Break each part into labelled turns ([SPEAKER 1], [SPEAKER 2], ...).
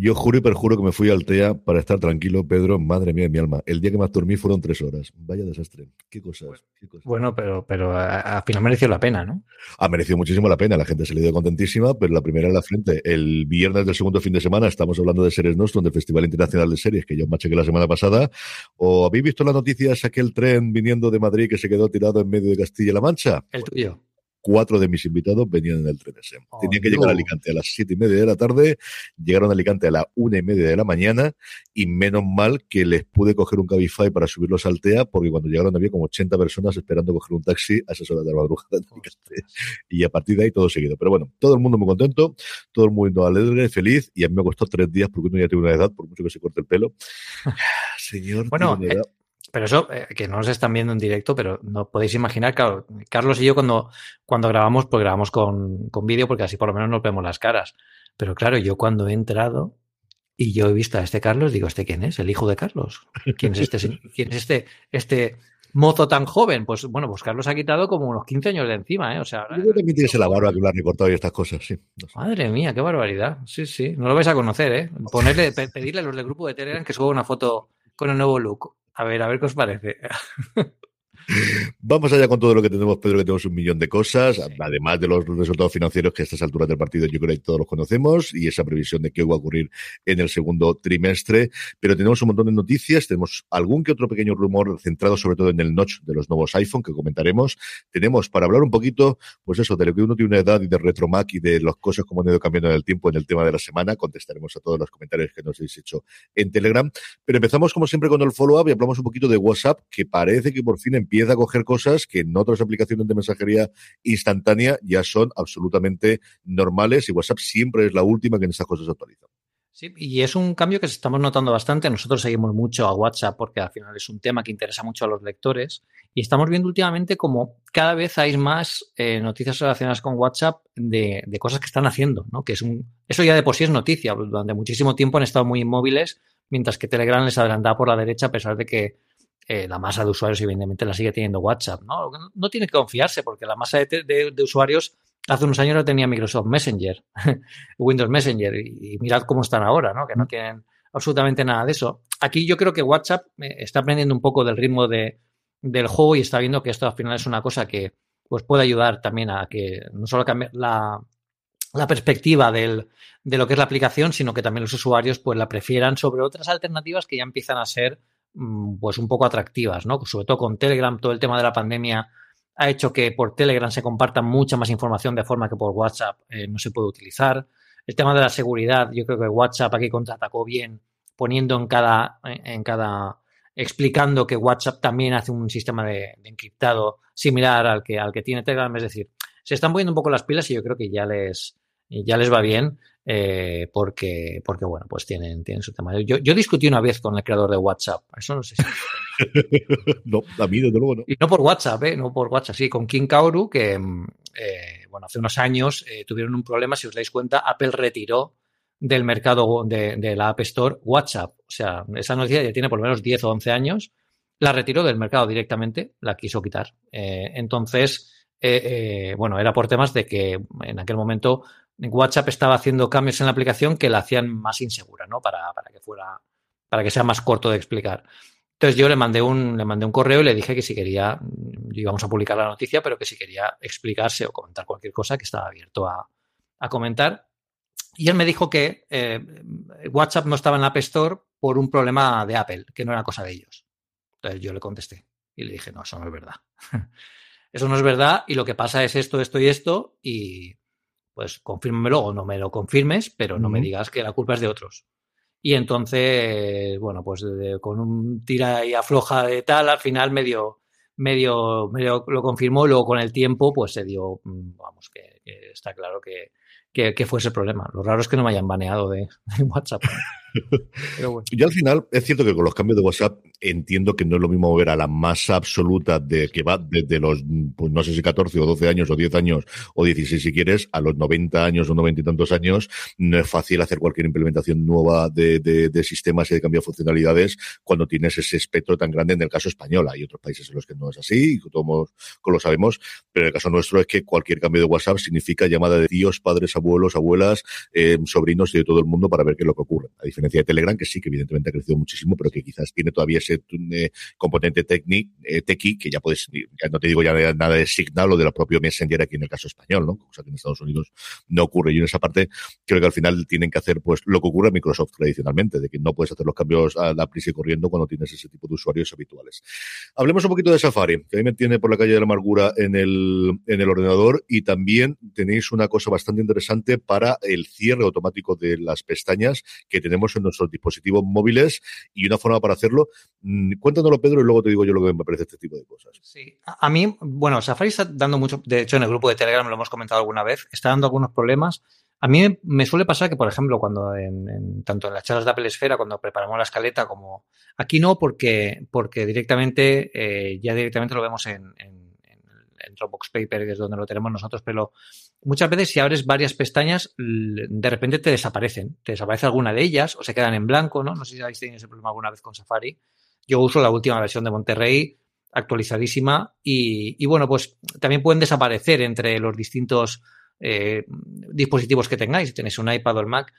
[SPEAKER 1] Yo juro y perjuro que me fui al TEA para estar tranquilo, Pedro, madre mía de mi alma. El día que más dormí fueron tres horas. Vaya desastre. Qué cosas. Qué cosas.
[SPEAKER 2] Bueno, pero, pero al final mereció la pena, ¿no?
[SPEAKER 1] Ha merecido muchísimo la pena. La gente se le dio contentísima, pero la primera en la frente. El viernes del segundo fin de semana estamos hablando de Series Nostrum, del Festival Internacional de Series, que yo machequé la semana pasada. ¿O habéis visto las noticias aquel tren viniendo de Madrid que se quedó tirado en medio de Castilla-La Mancha?
[SPEAKER 2] El tuyo
[SPEAKER 1] cuatro de mis invitados venían en el tren ese.
[SPEAKER 2] Oh,
[SPEAKER 1] Tenían que llegar a Alicante a las siete y media de la tarde, llegaron a Alicante a las una y media de la mañana y menos mal que les pude coger un Cabify para subirlos al TEA porque cuando llegaron había como 80 personas esperando coger un taxi a esas horas de la madrugada. Y a partir de ahí todo seguido. Pero bueno, todo el mundo muy contento, todo el mundo alegre, feliz y a mí me costó tres días porque uno ya tiene una edad, por mucho que se corte el pelo. Señor,
[SPEAKER 2] Bueno,
[SPEAKER 1] tiene una edad.
[SPEAKER 2] Pero eso, eh, que no nos están viendo en directo, pero no podéis imaginar, claro, Carlos y yo cuando, cuando grabamos, pues grabamos con, con vídeo porque así por lo menos nos vemos las caras. Pero claro, yo cuando he entrado y yo he visto a este Carlos, digo, ¿este quién es? ¿El hijo de Carlos? ¿Quién es este, quién es este, este mozo tan joven? Pues bueno, pues Carlos ha quitado como unos 15 años de encima, ¿eh? O sea,
[SPEAKER 1] Yo también tienes la barba que lo han recortado y estas cosas, sí. No sé.
[SPEAKER 2] Madre mía, qué barbaridad. Sí, sí, no lo vais a conocer, ¿eh? Ponerle, pe- pedirle a los del grupo de Telegram que suba una foto con el nuevo look. A ver, a ver qué os parece.
[SPEAKER 1] Vamos allá con todo lo que tenemos, Pedro, que tenemos un millón de cosas,
[SPEAKER 2] Sí.
[SPEAKER 1] además de los resultados financieros que a estas alturas del partido yo creo que todos los conocemos y esa previsión de qué va a ocurrir en el segundo trimestre. Pero tenemos un montón de noticias, tenemos algún que otro pequeño rumor centrado sobre todo en el notch de los nuevos iPhone que comentaremos. Tenemos para hablar un poquito, pues eso, de lo que uno tiene una edad y de RetroMac y de las cosas como han ido cambiando en el tiempo en el tema de la semana. Contestaremos a todos los comentarios que nos habéis hecho en Telegram. Pero empezamos como siempre con el follow-up y hablamos un poquito de WhatsApp, que parece que por fin empieza a coger cosas que en otras aplicaciones de mensajería instantánea ya son absolutamente normales y WhatsApp siempre es la última que en estas cosas actualiza.
[SPEAKER 2] Sí, y es un cambio que estamos notando bastante. Nosotros seguimos mucho a WhatsApp porque al final es un tema que interesa mucho a los lectores y estamos viendo últimamente como cada vez hay más eh, noticias relacionadas con WhatsApp de, de cosas que están haciendo, ¿no? Que es un, eso ya de por sí es noticia. Durante muchísimo tiempo han estado muy inmóviles, mientras que Telegram les adelantaba por la derecha a pesar de que eh, la masa de usuarios evidentemente la sigue teniendo WhatsApp, ¿no? No, no tiene que confiarse porque la masa de, de- de usuarios hace unos años la tenía Microsoft Messenger, Windows Messenger, y, y mirad cómo están ahora, ¿no? Que no tienen absolutamente nada de eso. Aquí yo creo que WhatsApp eh, está aprendiendo un poco del ritmo de, del juego y está viendo que esto al final es una cosa que pues puede ayudar también a que no solo cambie la, la perspectiva del, de lo que es la aplicación, sino que también los usuarios pues la prefieran sobre otras alternativas que ya empiezan a ser mm, pues un poco atractivas, ¿no? Sobre todo con Telegram, todo el tema de la pandemia ha hecho que por Telegram se comparta mucha más información de forma que por WhatsApp eh, no se puede utilizar. El tema de la seguridad, yo creo que WhatsApp aquí contraatacó bien, poniendo en cada, en cada, explicando que WhatsApp también hace un sistema de, de encriptado similar al que, al que tiene Telegram. Es decir, se están poniendo un poco las pilas y yo creo que ya les, ya les va bien eh, porque, porque, bueno, pues tienen, tienen su tema. Yo, yo discutí una vez con el creador de WhatsApp, eso no sé si...
[SPEAKER 1] no, a mí desde luego no.
[SPEAKER 2] Y no por WhatsApp, ¿eh? No por WhatsApp, sí, con King Kaoru, que, eh, bueno, hace unos años eh, tuvieron un problema, si os dais cuenta, Apple retiró del mercado de, de, la App Store WhatsApp. O sea, esa noticia ya tiene por lo menos 10 o 11 años. La retiró del mercado directamente, la quiso quitar. Eh, entonces, eh, bueno, era por temas de que en aquel momento WhatsApp estaba haciendo cambios en la aplicación que la hacían más insegura, ¿no? Para, para que fuera, para que sea más corto de explicar. Entonces yo le mandé un, le mandé un correo y le dije que si quería, íbamos a publicar la noticia, pero que si quería explicarse o comentar cualquier cosa, que estaba abierto a, a comentar. Y él me dijo que eh, WhatsApp no estaba en la App Store por un problema de Apple, que no era cosa de ellos. Entonces yo le contesté y le dije, no, eso no es verdad. eso no es verdad y lo que pasa es esto, esto y esto y pues confírmemelo o no me lo confirmes, pero no me digas que la culpa es de otros. Y entonces, bueno, pues con un tira y afloja de tal, al final medio, medio, medio lo confirmó, luego con el tiempo, pues se dio, mm, vamos, que, que está claro que, que, que, fuese el problema. Lo raro es que no me hayan baneado de, de WhatsApp.
[SPEAKER 1] Pero al final, es cierto que con los cambios de WhatsApp entiendo que no es lo mismo ver a la masa absoluta de que va desde los, pues no sé si 14 o 12 años o 10 años o 16 si quieres, a los 90 años o 90 y tantos años, no es fácil hacer cualquier implementación nueva de, de, de sistemas y de cambio de funcionalidades cuando tienes ese espectro tan grande en el caso español. Hay otros países en los que no es así y todos lo sabemos, pero en el caso nuestro es que cualquier cambio de WhatsApp significa llamada de tíos, padres, abuelos, abuelas, eh, sobrinos y de todo el mundo para ver qué es lo que ocurre. A diferencia de Telegram, que sí que evidentemente ha crecido muchísimo, pero que quizás tiene todavía ese eh, componente techni, eh, que ya puedes, no te digo ya nada de Signal o de la propio Messenger aquí en el caso español, ¿no? Cosa que en Estados Unidos no ocurre. Y en esa parte creo que al final tienen que hacer pues lo que ocurre en Microsoft tradicionalmente, de que no puedes hacer los cambios a la prisa y corriendo cuando tienes ese tipo de usuarios habituales. Hablemos un poquito de Safari, que a mí me tiene por la calle de la amargura en el, en el ordenador y también tenéis una cosa bastante interesante para el cierre automático de las pestañas que tenemos en nuestros dispositivos móviles y una forma para hacerlo. Mm, cuéntanoslo, Pedro, y luego te digo yo lo que me parece este tipo de cosas.
[SPEAKER 2] Sí, a mí, bueno, Safari está dando mucho, de hecho en el grupo de Telegram lo hemos comentado alguna vez, está dando algunos problemas. A mí me suele pasar que, por ejemplo, cuando en, en, tanto en las charlas de Apple Esfera, cuando preparamos la escaleta, como aquí no, porque, porque directamente, eh, ya directamente lo vemos en, en, en, Dropbox Paper, que es donde lo tenemos nosotros, pero muchas veces si abres varias pestañas, de repente te desaparecen. Te desaparece alguna de ellas o se quedan en blanco, ¿no? No sé si habéis tenido ese problema alguna vez con Safari. Yo uso la última versión de Monterrey, actualizadísima, y, y bueno, pues también pueden desaparecer entre los distintos eh, dispositivos que tengáis, si tenéis un iPad o el Mac.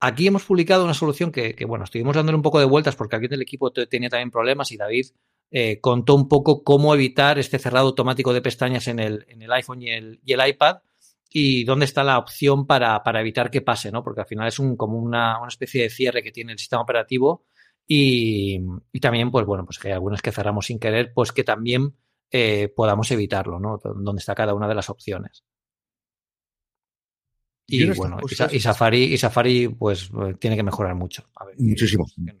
[SPEAKER 2] Aquí hemos publicado una solución que, bueno, estuvimos dándole un poco de vueltas porque aquí en el equipo tenía también problemas y David eh, contó un poco cómo evitar este cerrado automático de pestañas en el, en el iPhone y el, y el, iPad y dónde está la opción para, para, evitar que pase, ¿no? Porque al final es un, como una, una especie de cierre que tiene el sistema operativo y, y, también, pues bueno, pues que hay algunas que cerramos sin querer, pues que también eh, podamos evitarlo, ¿no? Donde está cada una de las opciones. Y bueno, y, Safari, y Safari, pues tiene que mejorar mucho.
[SPEAKER 1] Ver, Muchísimo. Que,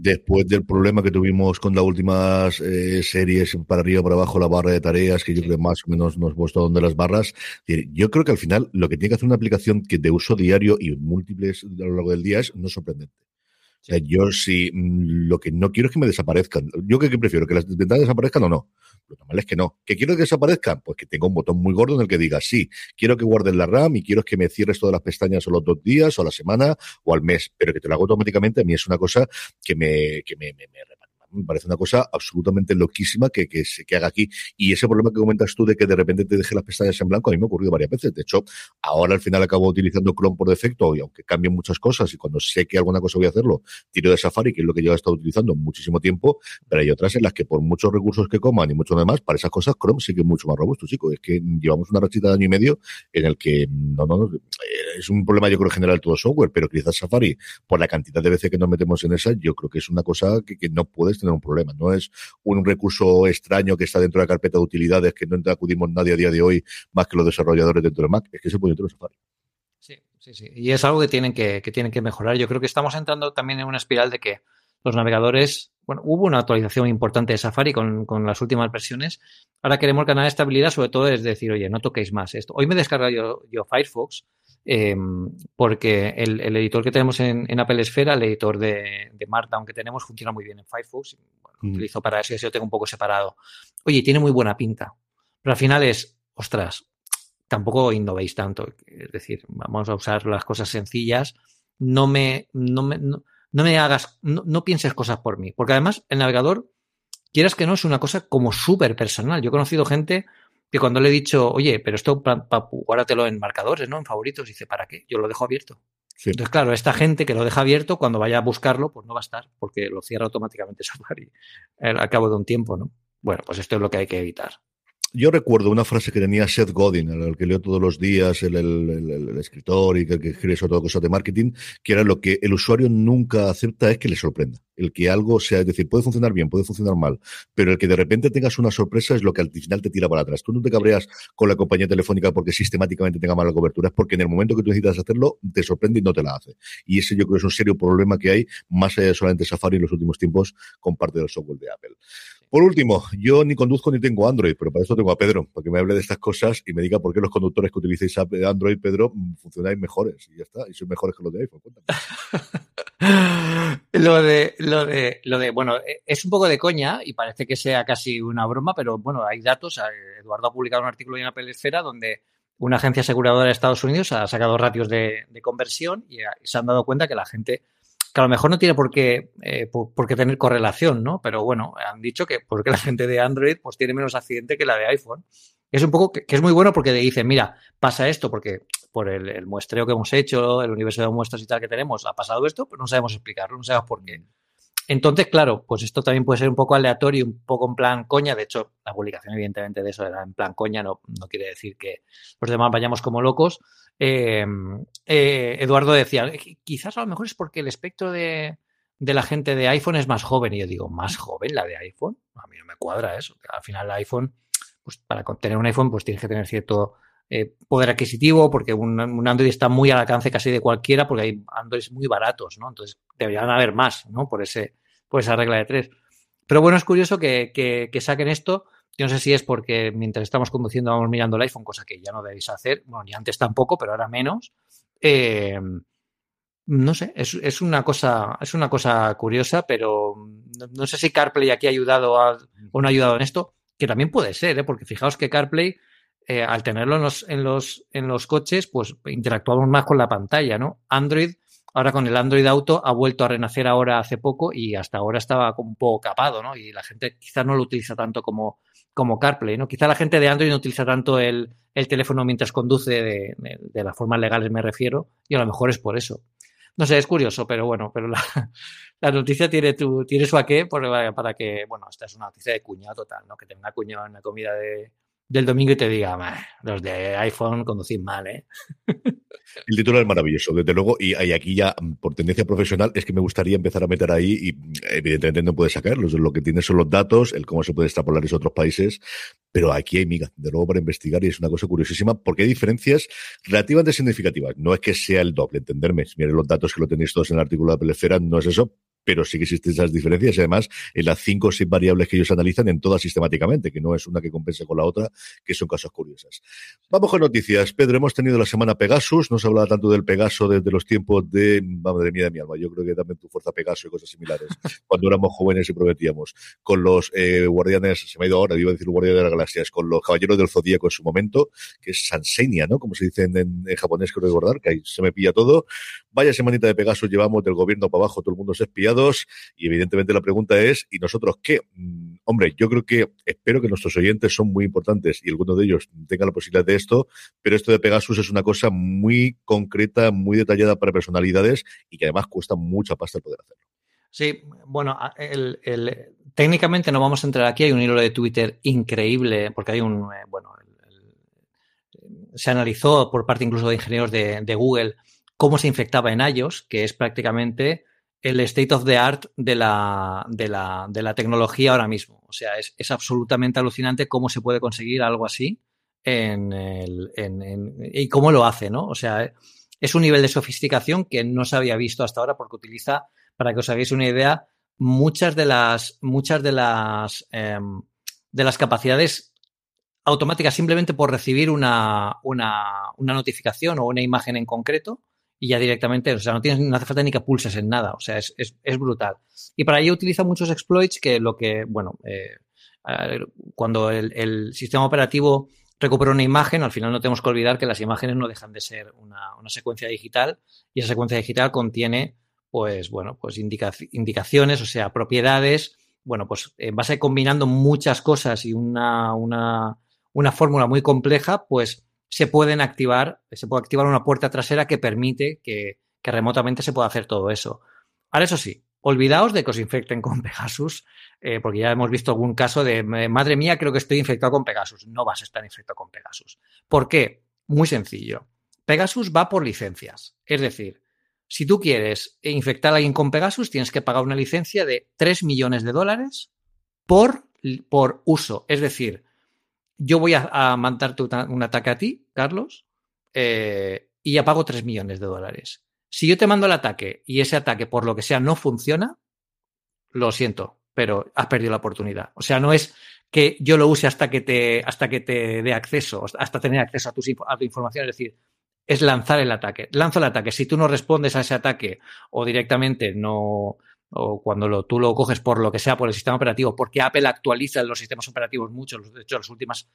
[SPEAKER 1] Después del problema que tuvimos con las últimas eh, series para arriba para abajo, la barra de tareas, que yo sí. creo más o menos nos puesto donde las barras, yo creo que al final lo que tiene que hacer una aplicación que de uso diario y múltiples a lo largo del día es no sorprendente. O sea, yo si mm, lo que no quiero es que me desaparezcan. Yo que, que prefiero que las ventanas desaparezcan o no. Lo normal es que no. ¿Que quiero que desaparezcan? Pues que tenga un botón muy gordo en el que diga sí, quiero que guardes la RAM y quiero que me cierres todas las pestañas o los dos días o la semana o al mes, pero que te lo hago automáticamente a mí es una cosa que me, que me, me me parece una cosa absolutamente loquísima que, que, se, que haga aquí. Y ese problema que comentas tú de que de repente te deje las pestañas en blanco, a mí me ha ocurrido varias veces. De hecho, ahora al final acabo utilizando Chrome por defecto, y aunque cambien muchas cosas, y cuando sé que alguna cosa voy a hacerlo, tiro de Safari, que es lo que yo he estado utilizando muchísimo tiempo, pero hay otras en las que por muchos recursos que coman y mucho demás, para esas cosas Chrome sí que es mucho más robusto, chicos. Es que llevamos una rachita de año y medio en el que no, no, no, es un problema yo creo general todo software, pero quizás Safari, por la cantidad de veces que nos metemos en esa, yo creo que es una cosa que, que no puedes tener un problema. No es un recurso extraño que está dentro de la carpeta de utilidades que no acudimos nadie a día de hoy más que los desarrolladores dentro de Mac. Es que se puede dentro de Safari.
[SPEAKER 2] Sí, sí, sí. Y es algo que tienen que, tienen que mejorar. Yo creo que estamos entrando también en una espiral de que los navegadores, bueno, hubo una actualización importante de Safari con, con las últimas versiones. Ahora queremos ganar estabilidad, sobre todo es decir, oye, no toquéis más esto. Hoy me he descargado yo, yo Firefox eh, porque el, el, editor que tenemos en, en, Apple Esfera, el editor de, de, Markdown que tenemos, funciona muy bien en Firefox. Bueno, mm. utilizo para eso y así lo tengo un poco separado. Oye, tiene muy buena pinta. Pero al final es, ostras, tampoco innovéis tanto. Es decir, vamos a usar las cosas sencillas. No me, no me, no, no me hagas, no, no, pienses cosas por mí. Porque además, el navegador, quieras que no, es una cosa como súper personal. Yo he conocido gente que cuando le he dicho, oye, pero esto pa, pa, guárdatelo en marcadores, ¿no? En favoritos, dice, ¿para qué? Yo lo dejo abierto. Sí. Entonces, claro, esta gente que lo deja abierto, cuando vaya a buscarlo, pues no va a estar, porque lo cierra automáticamente Safari al cabo de un tiempo, ¿no? Bueno, pues esto es lo que hay que evitar.
[SPEAKER 1] Yo recuerdo una frase que tenía Seth Godin, el que leo todos los días, el, escritor y que, que escribe sobre todo cosas de marketing, que era lo que el usuario nunca acepta es que le sorprenda. El que algo sea, es decir, puede funcionar bien, puede funcionar mal, pero el que de repente tengas una sorpresa es lo que al final te tira para atrás. Tú no te cabreas con la compañía telefónica porque sistemáticamente tenga mala cobertura, es porque en el momento que tú necesitas hacerlo, te sorprende y no te la hace. Y ese yo creo es un serio problema que hay, más allá de solamente Safari en los últimos tiempos, con parte del software de Apple. Por último, yo ni conduzco ni tengo Android, pero para eso tengo a Pedro, para que me hable de estas cosas y me diga por qué los conductores que utilizáis Android, Pedro, mm, funcionáis mejores. Y ya está, y sois mejores que los de iPhone.
[SPEAKER 2] lo de, lo de, lo de, bueno, e, es un poco de coña y parece que sea casi una broma, pero bueno, hay datos. Eduardo ha publicado un artículo en Apple Esfera donde una agencia aseguradora de Estados Unidos ha sacado ratios de, de conversión y se han dado cuenta que la gente que a lo mejor no tiene por qué, eh, por, qué tener correlación, ¿no? Pero bueno, han dicho que porque la gente de Android pues tiene menos accidente que la de iPhone. Es un poco que, es muy bueno porque dicen, mira, pasa esto porque por el, muestreo que hemos hecho, el universo de muestras y tal que tenemos, ha pasado esto, pero no sabemos explicarlo, no sabemos por qué. Entonces, claro, pues esto también puede ser un poco aleatorio, un poco en plan coña. De hecho, la publicación, evidentemente, de eso era en plan coña, no, no quiere decir que los demás vayamos como locos, Em, eh, Eduardo decía, quizás a lo mejor es porque el espectro de, la gente de iPhone es más joven. Y yo digo, ¿más joven la de iPhone? A mí no me cuadra eso. Al final el iPhone, pues para tener un iPhone, pues tienes que tener cierto eh, poder adquisitivo, porque un, Android está muy al alcance casi de cualquiera, porque hay Androids muy baratos, ¿no? Entonces deberían haber más, ¿no? Por, ese, por esa regla de tres. Pero bueno, es curioso que, que saquen esto yo no sé si es porque mientras estamos conduciendo vamos mirando el iPhone, cosa que ya no debéis hacer, bueno, ni antes tampoco, pero ahora menos. Eh, no sé, es, una cosa, es una cosa curiosa, pero no, sé si CarPlay aquí ha ayudado o no ha ayudado en esto, que también puede ser, ¿eh? porque fijaos que CarPlay, eh, al tenerlo en los, en, los, en los coches, pues interactuamos más con la pantalla, ¿no? Android Ahora con el Android Auto ha vuelto a renacer ahora hace poco y hasta ahora estaba un poco capado, ¿no? Y la gente quizás no lo utiliza tanto como, como CarPlay, ¿no? Quizá la gente de Android no utiliza tanto el, teléfono mientras conduce, de, de, las formas legales me refiero, y a lo mejor es por eso. No sé, es curioso, pero bueno, pero la, noticia tiene, tu, tiene su para que, bueno, esta es una noticia de cuñado total, ¿no? Que tenga cuñado en la comida de, del domingo y te diga, los de iPhone conducir mal, ¿eh?
[SPEAKER 1] El título es maravilloso, desde luego, y, aquí ya, mm, por tendencia profesional, es que me gustaría empezar a meter ahí y evidentemente no puedes sacarlos. Lo que tienes son los datos, el cómo se puede extrapolar en otros países, pero aquí hay miga, de nuevo para investigar y es una cosa curiosísima porque hay diferencias relativamente significativas. No es que sea el doble, entenderme. Miren los datos que lo tenéis todos en el artículo de Pelefera, no es eso, pero sí que existen esas diferencias y además en las cinco o seis variables que ellos analizan en todas sistemáticamente, que no es una que compense con la otra, que son cosas curiosas. Vamos con noticias. Pedro, hemos tenido la semana Pegasus, no se hablaba tanto del Pegaso desde los tiempos de, madre mía de mi alma, yo creo que también tu fuerza Pegaso y cosas similares, cuando éramos jóvenes y prometíamos, con los eh, guardianes, se me ha ido ahora, iba a decir guardianes de las galaxias, con los caballeros del zodíaco en su momento, que es Sansenia, ¿no? Como se dice en, japonés, creo recordar, que ahí se me pilla todo. Vaya semanita de Pegasus llevamos del gobierno para abajo, todo el mundo es espiado y evidentemente la pregunta es, ¿y nosotros qué? Mm, hombre, yo creo que espero que nuestros oyentes son muy importantes y alguno de ellos tenga la posibilidad de esto, pero esto de Pegasus es una cosa muy concreta, muy detallada para personalidades y que además cuesta mucha pasta el poder hacerlo.
[SPEAKER 2] Sí, bueno, técnicamente no vamos a entrar aquí, hay un hilo de Twitter increíble, porque hay un, eh, bueno, se analizó por parte incluso de ingenieros de, de, Google cómo se infectaba en iOS, que es prácticamente el state of the art de la, de la, de la tecnología ahora mismo. O sea, es, es, absolutamente alucinante cómo se puede conseguir algo así en el, en, y cómo lo hace, ¿no? O sea, es un nivel de sofisticación que no se había visto hasta ahora porque utiliza, para que os hagáis una idea, muchas de las, muchas de las, em, de las capacidades automáticas simplemente por recibir una, una, una notificación o una imagen en concreto y ya directamente, o sea, no, tienes, no hace falta ni que pulses en nada, o sea, es, es, es brutal. Y para ello utiliza muchos exploits que lo que, bueno, eh, cuando el, sistema operativo recupera una imagen, al final no tenemos que olvidar que las imágenes no dejan de ser una, una secuencia digital y esa secuencia digital contiene, pues, bueno, pues indica, indicaciones, o sea, propiedades, bueno, pues en base combinando muchas cosas y una, una, una fórmula muy compleja, pues se pueden activar, se puede activar una puerta trasera que permite que, remotamente se pueda hacer todo eso. Ahora, eso sí, olvidaos de que os infecten con Pegasus, eh, porque ya hemos visto algún caso de, madre mía, creo que estoy infectado con Pegasus. No vas a estar infectado con Pegasus. ¿Por qué? Muy sencillo. Pegasus va por licencias. Es decir, si tú quieres infectar a alguien con Pegasus, tienes que pagar una licencia de 3 millones de dólares por, por uso. Es decir, yo voy a, mandarte un ataque a ti, Carlos, eh, y ya pago 3 millones de dólares. Si yo te mando el ataque y ese ataque, por lo que sea, no funciona, lo siento, pero has perdido la oportunidad. O sea, no es que yo lo use hasta que te, hasta que te dé acceso, hasta tener acceso a, a tu información. Es decir, es lanzar el ataque. Lanzo el ataque. Si tú no respondes a ese ataque o directamente no, o cuando tú lo coges por lo que sea, por el sistema operativo, porque Apple actualiza los sistemas operativos mucho, de hecho las últimas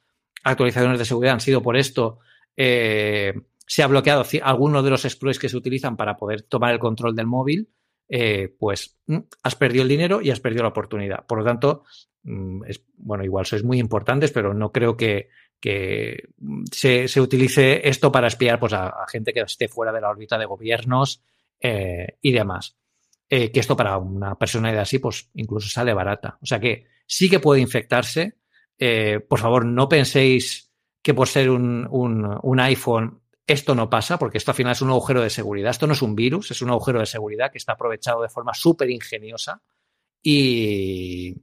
[SPEAKER 2] actualizaciones de seguridad han sido por esto, eh, se ha bloqueado alguno de los exploits que se utilizan para poder tomar el control del móvil, eh, pues mm, has perdido el dinero y has perdido la oportunidad. Por lo tanto, mm, es, bueno, igual sois muy importantes, pero no creo que, se, se, utilice esto para espiar pues, a, gente que esté fuera de la órbita de gobiernos eh, y demás. Eh, que esto para una personalidad así, pues incluso sale barata. O sea que sí que puede infectarse. Eh, por favor, no penséis que por ser un, un, un, iPhone esto no pasa, porque esto al final es un agujero de seguridad. Esto no es un virus, es un agujero de seguridad que está aprovechado de forma súper ingeniosa. Y,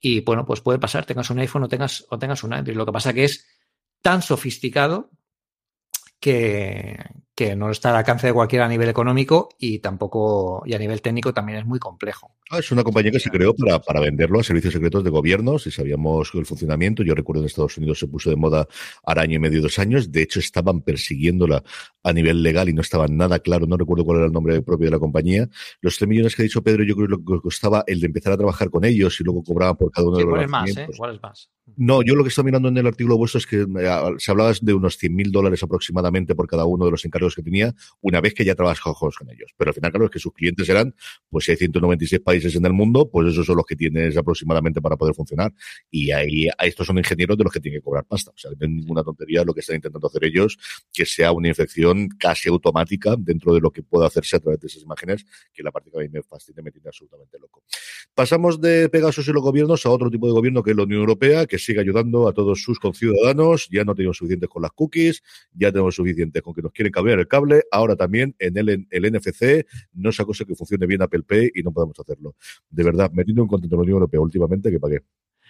[SPEAKER 2] y bueno, pues puede pasar, tengas un iPhone o tengas, o tengas un Android. Lo que pasa que es tan sofisticado que, que no está al alcance de cualquiera a nivel económico y tampoco, y a nivel técnico también es muy complejo.
[SPEAKER 1] Ah, es una compañía que se creó para, para venderlo a servicios secretos de gobiernos y sabíamos el funcionamiento. Yo recuerdo en Estados Unidos se puso de moda al año y medio, dos años. De hecho, estaban persiguiéndola a nivel legal y no estaba nada claro. No recuerdo cuál era el nombre propio de la compañía. Los tres millones que ha dicho Pedro, yo creo que lo que costaba el de empezar a trabajar con ellos y luego cobraban por cada uno de los
[SPEAKER 2] ¿cuál es más, ¿eh? ¿Cuál es más?
[SPEAKER 1] No, yo lo que estoy mirando en el artículo vuestro es que eh, se hablaba de unos 100 mil dólares aproximadamente por cada uno de los encargos que tenía una vez que ya trabajamos con ellos. Pero al final, claro, es que sus clientes eran, pues si hay 196 países en el mundo, pues esos son los que tienes aproximadamente para poder funcionar. Y ahí, estos son ingenieros de los que tienen que cobrar pasta. O sea, no es ninguna tontería lo que están intentando hacer ellos, que sea una infección casi automática dentro de lo que pueda hacerse a través de esas imágenes, que la parte que a mí me fascina, me tiene absolutamente loco. Pasamos de Pegasus y los gobiernos a otro tipo de gobierno que es la Unión Europea, que sigue ayudando a todos sus conciudadanos. Ya no tenemos suficientes con las cookies, ya tenemos suficientes con que nos quieren el cable, ahora también en el, NFC, no es cosa que funcione bien Apple Pay y no podemos hacerlo. De verdad, metiendo un contento en la Unión Europea últimamente que pagué.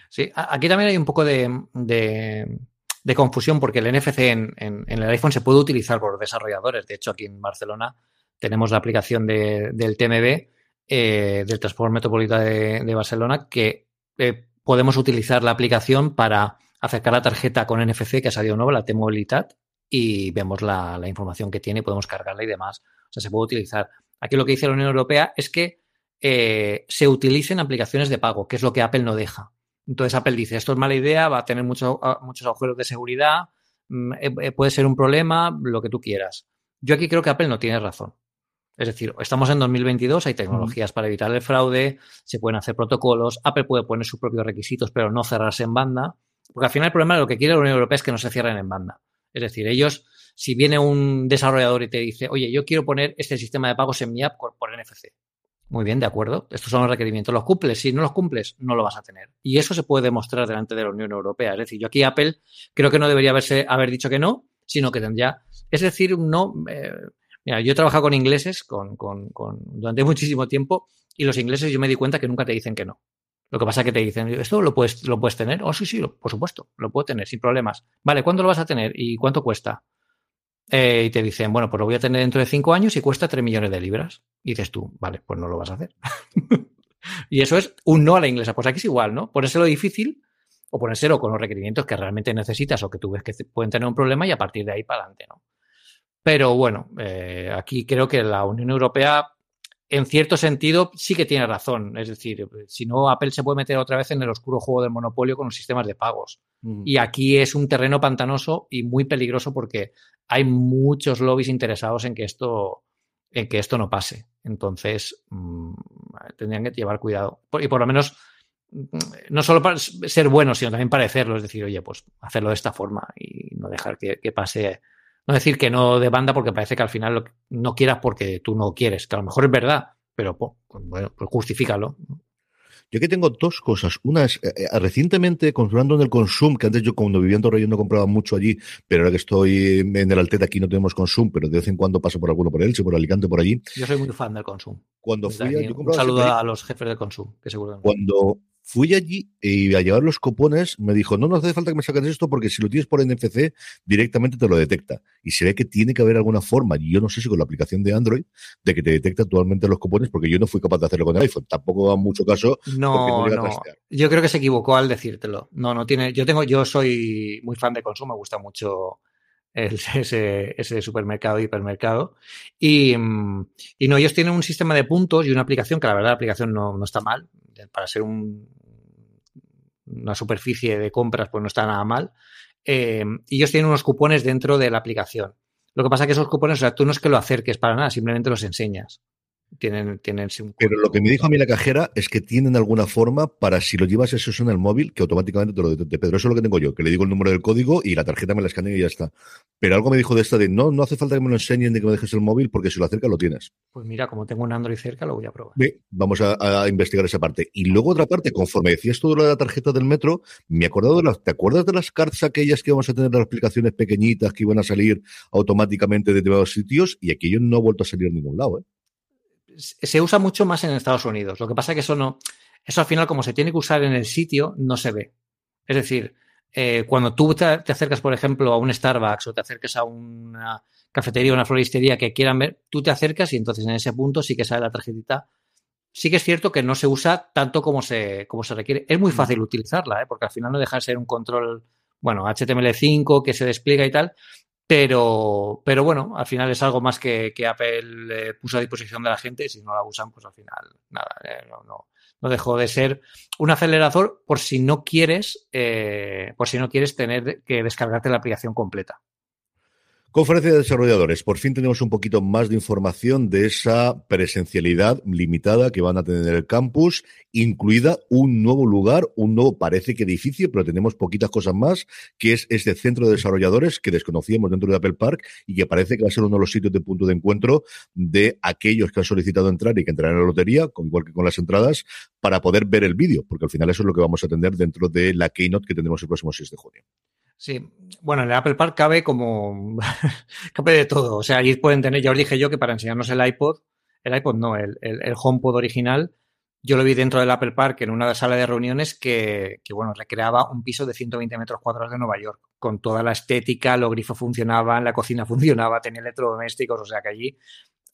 [SPEAKER 2] Sí, aquí también hay un poco de, de, confusión porque el NFC en, el iPhone se puede utilizar por desarrolladores. De hecho, aquí en Barcelona tenemos la aplicación de, del TMB, eh, del Transporte Metropolitano de, de Barcelona, que eh, podemos utilizar la aplicación para acercar la tarjeta con NFC que ha salido nueva, la T-Mobilitat, y vemos la, la, información que tiene, podemos cargarla y demás. O sea, se puede utilizar. Aquí lo que dice la Unión Europea es que eh, se utilicen aplicaciones de pago, que es lo que Apple no deja. Entonces Apple dice, esto es mala idea, va a tener mucho, muchos agujeros de seguridad, mm, eh, eh, puede ser un problema, lo que tú quieras. Yo aquí creo que Apple no tiene razón. Es decir, estamos en 2022, hay tecnologías para evitar el fraude, se pueden hacer protocolos, Apple puede poner sus propios requisitos, pero no cerrarse en banda, porque al final el problema de lo que quiere la Unión Europea es que no se cierren en banda. Es decir, ellos, si viene un desarrollador y te dice, oye, yo quiero poner este sistema de pagos en mi app por, NFC. Muy bien, de acuerdo. Estos son los requerimientos. ¿Los cumples? Si no los cumples, no lo vas a tener. Y eso se puede demostrar delante de la Unión Europea. Es decir, yo aquí Apple creo que no debería haberse, haber dicho que no, sino que tendría. Es decir, no. Eh, mira, yo he trabajado con ingleses con, con, con, durante muchísimo tiempo y los ingleses yo me di cuenta que nunca te dicen que no. Lo que pasa es que te dicen, ¿esto lo puedes, lo puedes tener? Oh, sí, sí, por supuesto, lo puedo tener sin problemas. Vale, ¿cuándo lo vas a tener y cuánto cuesta? Eh, y te dicen, bueno, pues lo voy a tener dentro de cinco años y cuesta tres millones de libras. Y dices tú, vale, pues no lo vas a hacer. y eso es un no a la inglesa. Pues aquí es igual, ¿no? Ponérselo difícil o ponérselo con los requerimientos que realmente necesitas o que tú ves que pueden tener un problema y a partir de ahí para adelante, ¿no? Pero bueno, eh, aquí creo que la Unión Europea en cierto sentido sí que tiene razón. Es decir, si no, Apple se puede meter otra vez en el oscuro juego del monopolio con los sistemas de pagos. Mm. Y aquí es un terreno pantanoso y muy peligroso porque hay muchos lobbies interesados en que esto, en que esto no pase. Entonces, mmm, tendrían que llevar cuidado. Y por lo menos, mm, no solo para ser bueno, sino también parecerlo. Es decir, oye, pues hacerlo de esta forma y no dejar que, que pase no decir que no de banda porque parece que al final no quieras porque tú no quieres, que a lo mejor es verdad, pero bueno, pues justifícalo.
[SPEAKER 1] Yo aquí tengo dos cosas. Una es, eh, eh, recientemente, controlando en el Consum, que antes yo cuando vivía en Torrellón no compraba mucho allí, pero ahora que estoy en el Alteta aquí no tenemos Consum, pero de vez en cuando paso por alguno por Elche, por Alicante, por allí.
[SPEAKER 2] Yo soy muy fan del Consum.
[SPEAKER 1] Cuando fui a,
[SPEAKER 2] yo un saludo a los jefes del Consum, que seguro.
[SPEAKER 1] Cuando Fui allí y a llevar los cupones me dijo, no, no hace falta que me saques esto porque si lo tienes por NFC directamente te lo detecta. Y se ve que tiene que haber alguna forma, y yo no sé si con la aplicación de Android, de que te detecte actualmente los cupones porque yo no fui capaz de hacerlo con el iPhone. Tampoco da mucho caso.
[SPEAKER 2] No, no. Yo creo que se equivocó al decírtelo. No, no tiene. Yo tengo, yo soy muy fan de consumo, me gusta mucho ese, ese, supermercado, hipermercado. Y, y, no, ellos tienen un sistema de puntos y una aplicación que la verdad la aplicación no, no está mal. Para ser un, una superficie de compras, pues no está nada mal. Eh, y ellos tienen unos cupones dentro de la aplicación. Lo que pasa es que esos cupones, o sea, tú no es que lo acerques para nada, simplemente los enseñas. Tienen, tienen
[SPEAKER 1] Pero lo que me dijo a mí la cajera es que tienen alguna forma para si lo llevas eso en el móvil, que automáticamente te lo detecte. Pedro, eso es lo que tengo yo, que le digo el número del código y la tarjeta me la escanea y ya está. Pero algo me dijo de esta de no, no hace falta que me lo enseñen ni que me dejes el móvil, porque si lo acercas lo tienes.
[SPEAKER 2] Pues mira, como tengo un Android cerca, lo voy a probar.
[SPEAKER 1] vamos a, investigar esa parte. Y luego otra parte, conforme decías todo lo de la tarjeta del metro, me he acordado de las, ¿te acuerdas de las cartas aquellas que vamos a tener las aplicaciones pequeñitas que iban a salir automáticamente de determinados sitios? Y aquello no ha vuelto a salir a ningún lado, ¿eh?
[SPEAKER 2] Se usa mucho más en Estados Unidos. Lo que pasa es que eso no, eso al final, como se tiene que usar en el sitio, no se ve. Es decir, eh, cuando tú te, acercas, por ejemplo, a un Starbucks o te acercas a una cafetería o una floristería que quieran ver, tú te acercas y entonces en ese punto sí que sale la tarjetita. Sí que es cierto que no se usa tanto como se, como se requiere. Es muy mm. fácil utilizarla, ¿eh? porque al final no deja de ser un control, bueno, HTML5 que se despliega y tal, pero, pero bueno, al final es algo más que, que Apple eh, puso a disposición de la gente si no la usan, pues al final, nada, eh, no, dejó de ser un acelerador por si no quieres, eh, por si no quieres tener que descargarte la aplicación completa.
[SPEAKER 1] Conferencia de desarrolladores. Por fin tenemos un poquito más de información de esa presencialidad limitada que van a tener en el campus, incluida un nuevo lugar, un nuevo, parece que edificio, pero tenemos poquitas cosas más, que es este centro de desarrolladores que desconocíamos dentro de Apple Park y que parece que va a ser uno de los sitios de punto de encuentro de aquellos que han solicitado entrar y que entrarán en la lotería, igual que con las entradas, para poder ver el vídeo, porque al final eso es lo que vamos a tener dentro de la keynote que tendremos el próximo 6 de junio.
[SPEAKER 2] Sí, bueno, en el Apple Park cabe como cabe de todo. O sea, ahí pueden tener, ya os dije yo que para enseñarnos el iPod, el iPod no, el, el, HomePod original, yo lo vi dentro del Apple Park en una sala de reuniones que, que, bueno, recreaba un piso de 120 metros cuadrados de Nueva York, con toda la estética, los grifos funcionaban, la cocina funcionaba, tenía electrodomésticos, o sea que allí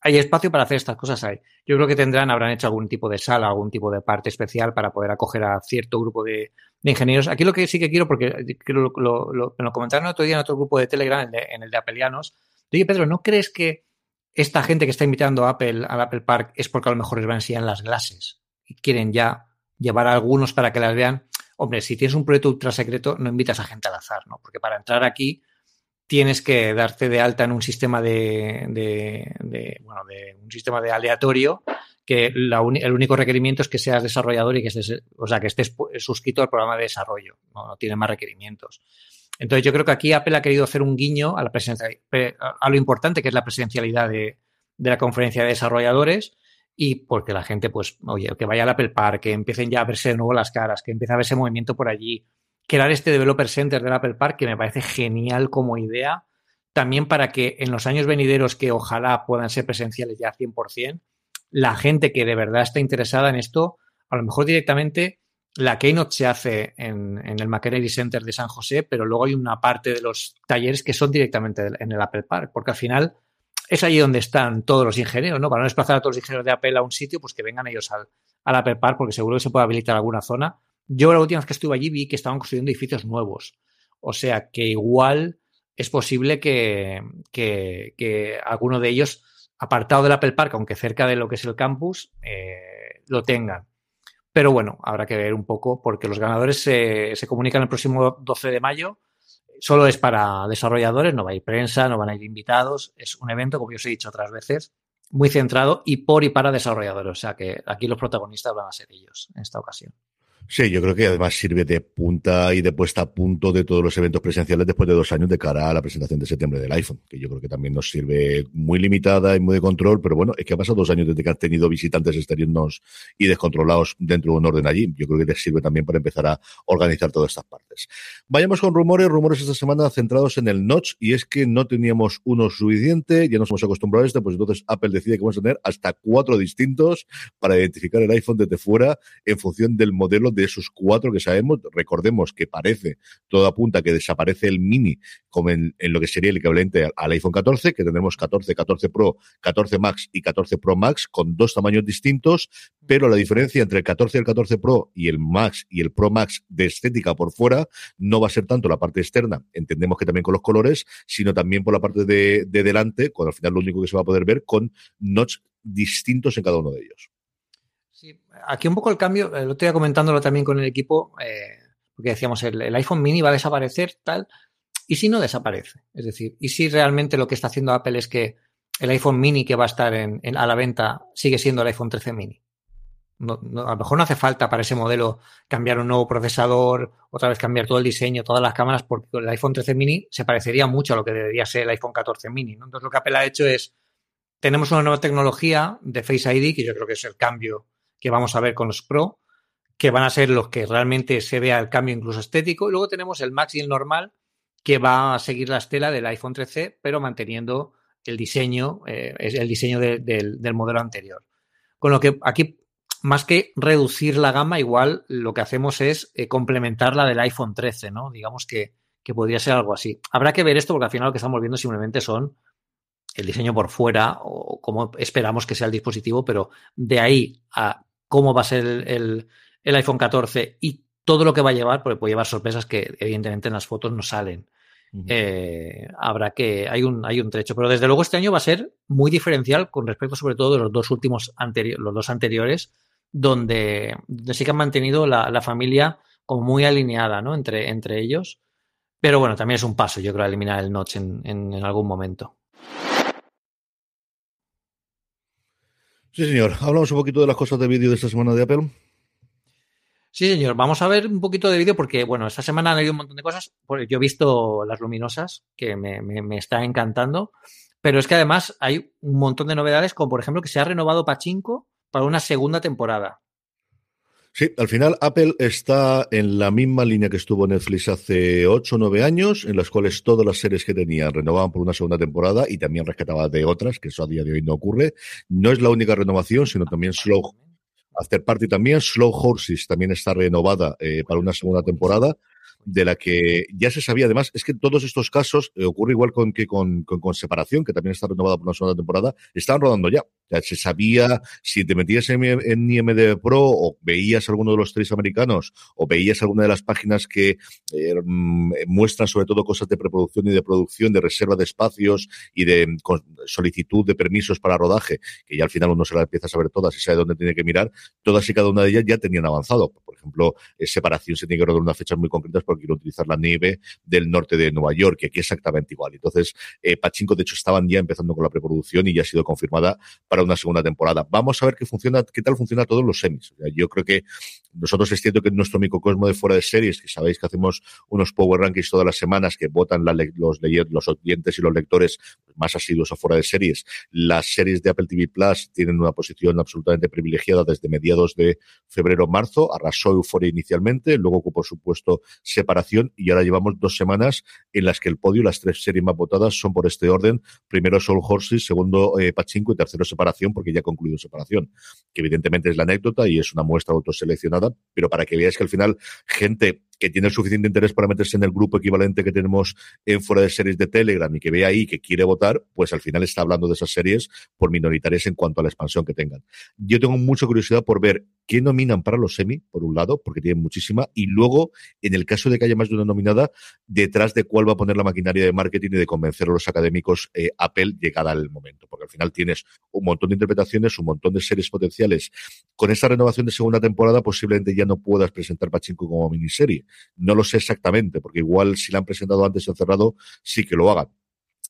[SPEAKER 2] hay espacio para hacer estas cosas ahí. Yo creo que tendrán, habrán hecho algún tipo de sala, algún tipo de parte especial para poder acoger a cierto grupo de, de ingenieros. Aquí lo que sí que quiero, porque lo, lo, lo, me lo comentaron otro día en otro grupo de Telegram, en, en el de Apelianos. Oye, Pedro, ¿no crees que esta gente que está invitando a Apple al Apple Park es porque a lo mejor les van a enseñar las clases y quieren ya llevar a algunos para que las vean? Hombre, si tienes un proyecto ultra secreto, no invitas a gente al azar, ¿no? Porque para entrar aquí tienes que darte de alta en un sistema de, de, bueno, de un sistema de aleatorio que la el único requerimiento es que seas desarrollador y que estés, o sea, que estés suscrito al programa de desarrollo, no, tiene más requerimientos. Entonces yo creo que aquí Apple ha querido hacer un guiño a, la a lo importante que es la presencialidad de, de, la conferencia de desarrolladores y porque la gente, pues, oye, que vaya al Apple Park, que empiecen ya a verse de nuevo las caras, que empiece a verse movimiento por allí, crear este Developer Center del Apple Park, que me parece genial como idea, también para que en los años venideros que ojalá puedan ser presenciales ya 100%, la gente que de verdad está interesada en esto, a lo mejor directamente la Keynote se hace en, el McKennedy Center de San José, pero luego hay una parte de los talleres que son directamente en el Apple Park, porque al final es allí donde están todos los ingenieros, ¿no? Para no desplazar a todos los ingenieros de Apple a un sitio, pues que vengan ellos al Apple Park, porque seguro que se puede habilitar alguna zona. Yo la última vez que estuve allí vi que estaban construyendo edificios nuevos. O sea que igual es posible que, que, alguno de ellos apartado del Apple Park, aunque cerca de lo que es el campus, eh, lo tengan. Pero bueno, habrá que ver un poco porque los ganadores se, se, comunican el próximo 12 de mayo. Solo es para desarrolladores, no va a ir prensa, no van a ir invitados. Es un evento, como yo os he dicho otras veces, muy centrado y por y para desarrolladores. O sea que aquí los protagonistas van a ser ellos en esta ocasión.
[SPEAKER 1] Sí, yo creo que además sirve de punta y de puesta a punto de todos los eventos presenciales después de dos años de cara a la presentación de septiembre del iPhone, que yo creo que también nos sirve muy limitada y muy de control, pero bueno, es que ha pasado dos años desde que han tenido visitantes exteriores y descontrolados dentro de un orden allí. Yo creo que les sirve también para empezar a organizar todas estas partes. Vayamos con rumores, rumores esta semana centrados en el notch, y es que no teníamos uno suficiente, ya nos hemos acostumbrado a esto, pues entonces Apple decide que vamos a tener hasta cuatro distintos para identificar el iPhone desde fuera en función del modelo de esos cuatro que sabemos. Recordemos que parece, todo apunta que desaparece el mini como en, lo que sería el equivalente al iPhone 14, que tendremos 14, 14 Pro, 14 Max y 14 Pro Max con dos tamaños distintos, pero la diferencia entre el 14 y el 14 Pro y el Max y el Pro Max de estética por fuera no va a ser tanto la parte externa, entendemos que también con los colores, sino también por la parte de, de delante, cuando al final lo único que se va a poder ver con notch distintos en cada uno de ellos.
[SPEAKER 2] Sí, aquí un poco el cambio, lo estoy comentándolo también con el equipo, eh, porque decíamos, el, iPhone mini va a desaparecer, tal, y si no desaparece. Es decir, y si realmente lo que está haciendo Apple es que el iPhone mini que va a estar en, a la venta sigue siendo el iPhone 13 mini. a lo mejor no hace falta para ese modelo cambiar un nuevo procesador, otra vez cambiar todo el diseño, todas las cámaras, porque el iPhone 13 mini se parecería mucho a lo que debería ser el iPhone 14 mini. Entonces lo que Apple ha hecho es, tenemos una nueva tecnología de Face ID, que yo creo que es el cambio que vamos a ver con los Pro, que van a ser los que realmente se vea el cambio incluso estético. Y luego tenemos el Max y el normal, que va a seguir la estela del iPhone 13, pero manteniendo el diseño, eh, el diseño del modelo anterior. Con lo que aquí, más que reducir la gama, igual lo que hacemos es eh, complementar la del iPhone 13, ¿no? Digamos que, que podría ser algo así. Habrá que ver esto porque al final lo que estamos viendo simplemente son el diseño por fuera o cómo esperamos que sea el dispositivo, pero de ahí a cómo va a ser el, iPhone 14 y todo lo que va a llevar, porque puede llevar sorpresas que evidentemente en las fotos no salen. Eh, habrá que, hay un, hay un trecho, pero desde luego este año va a ser muy diferencial con respecto sobre todo de los dos últimos anteriores, los dos anteriores, donde, sí que han mantenido la, familia como muy alineada, ¿no? Entre, entre ellos. Pero bueno, también es un paso, yo creo, a eliminar el notch en algún momento.
[SPEAKER 1] Sí, señor. Hablamos un poquito de las cosas de vídeo de esta semana de Apple.
[SPEAKER 2] Sí, señor. Vamos a ver un poquito de vídeo porque, bueno, esta semana han habido un montón de cosas. Yo he visto las luminosas, que me, me, está encantando. Pero es que además hay un montón de novedades, como por ejemplo que se ha renovado Pachinko para una segunda temporada.
[SPEAKER 1] Sí, al final Apple está en la misma línea que estuvo Netflix hace 8 o 9 años, en las cuales todas las series que tenía renovaban por una segunda temporada y también rescataba de otras, que eso a día de hoy no ocurre. No es la única renovación, sino también Slow After Party también, Slow Horses también está renovada eh, para una segunda temporada de la que ya se sabía. Además, es que en todos estos casos eh, ocurre igual con que con, con, Separación, que también está renovada por una segunda temporada, estaban rodando ya. Se sabía si te metías en, en, Pro o veías alguno de los tres americanos o veías alguna de las páginas que eh, mm, muestran sobre todo cosas de preproducción y de producción, de reserva de espacios y de solicitud de permisos para rodaje, que ya al final uno se las empieza a saber todas y sabe dónde tiene que mirar, todas y cada una de ellas ya tenían avanzado. Por ejemplo, Separación se tiene que rodar unas fechas muy concretas porque quiero utilizar la nieve del norte de Nueva York, que aquí exactamente igual. Entonces, eh, Pachinko, de hecho, estaban ya empezando con la preproducción y ya ha sido confirmada una segunda temporada. Vamos a ver qué funciona, qué tal funciona todos los semis. yo creo que nosotros es cierto que en nuestro microcosmo de fuera de series, que sabéis que hacemos unos power rankings todas las semanas que votan los, los oyentes y los lectores más asiduos a fuera de series, las series de Apple TV Plus tienen una posición absolutamente privilegiada desde mediados de febrero-marzo. Arrasó Euphoria inicialmente, luego ocupó su puesto separación y ahora llevamos dos semanas en las que el podio, las tres series más votadas son por este orden. Primero Soul Horses, segundo eh, Pachinko y tercero Separación, porque ya ha concluido Separación, que evidentemente es la anécdota y es una muestra autoseleccionada, pero para que veáis que al final gente que tiene el suficiente interés para meterse en el grupo equivalente que tenemos en fuera de series de Telegram y que ve ahí que quiere votar, pues al final está hablando de esas series por minoritarias en cuanto a la expansión que tengan. Yo tengo mucha curiosidad por ver qué nominan para los semi, por un lado, porque tienen muchísima, y luego, en el caso de que haya más de una nominada, detrás de cuál va a poner la maquinaria de marketing y de convencer a los académicos eh, Apple llegada al momento, porque al final tienes un montón de interpretaciones, un montón de series potenciales. Con esta renovación de segunda temporada, posiblemente ya no puedas presentar Pachinko como miniserie. No lo sé exactamente, porque igual si la han presentado antes en cerrado, sí que lo hagan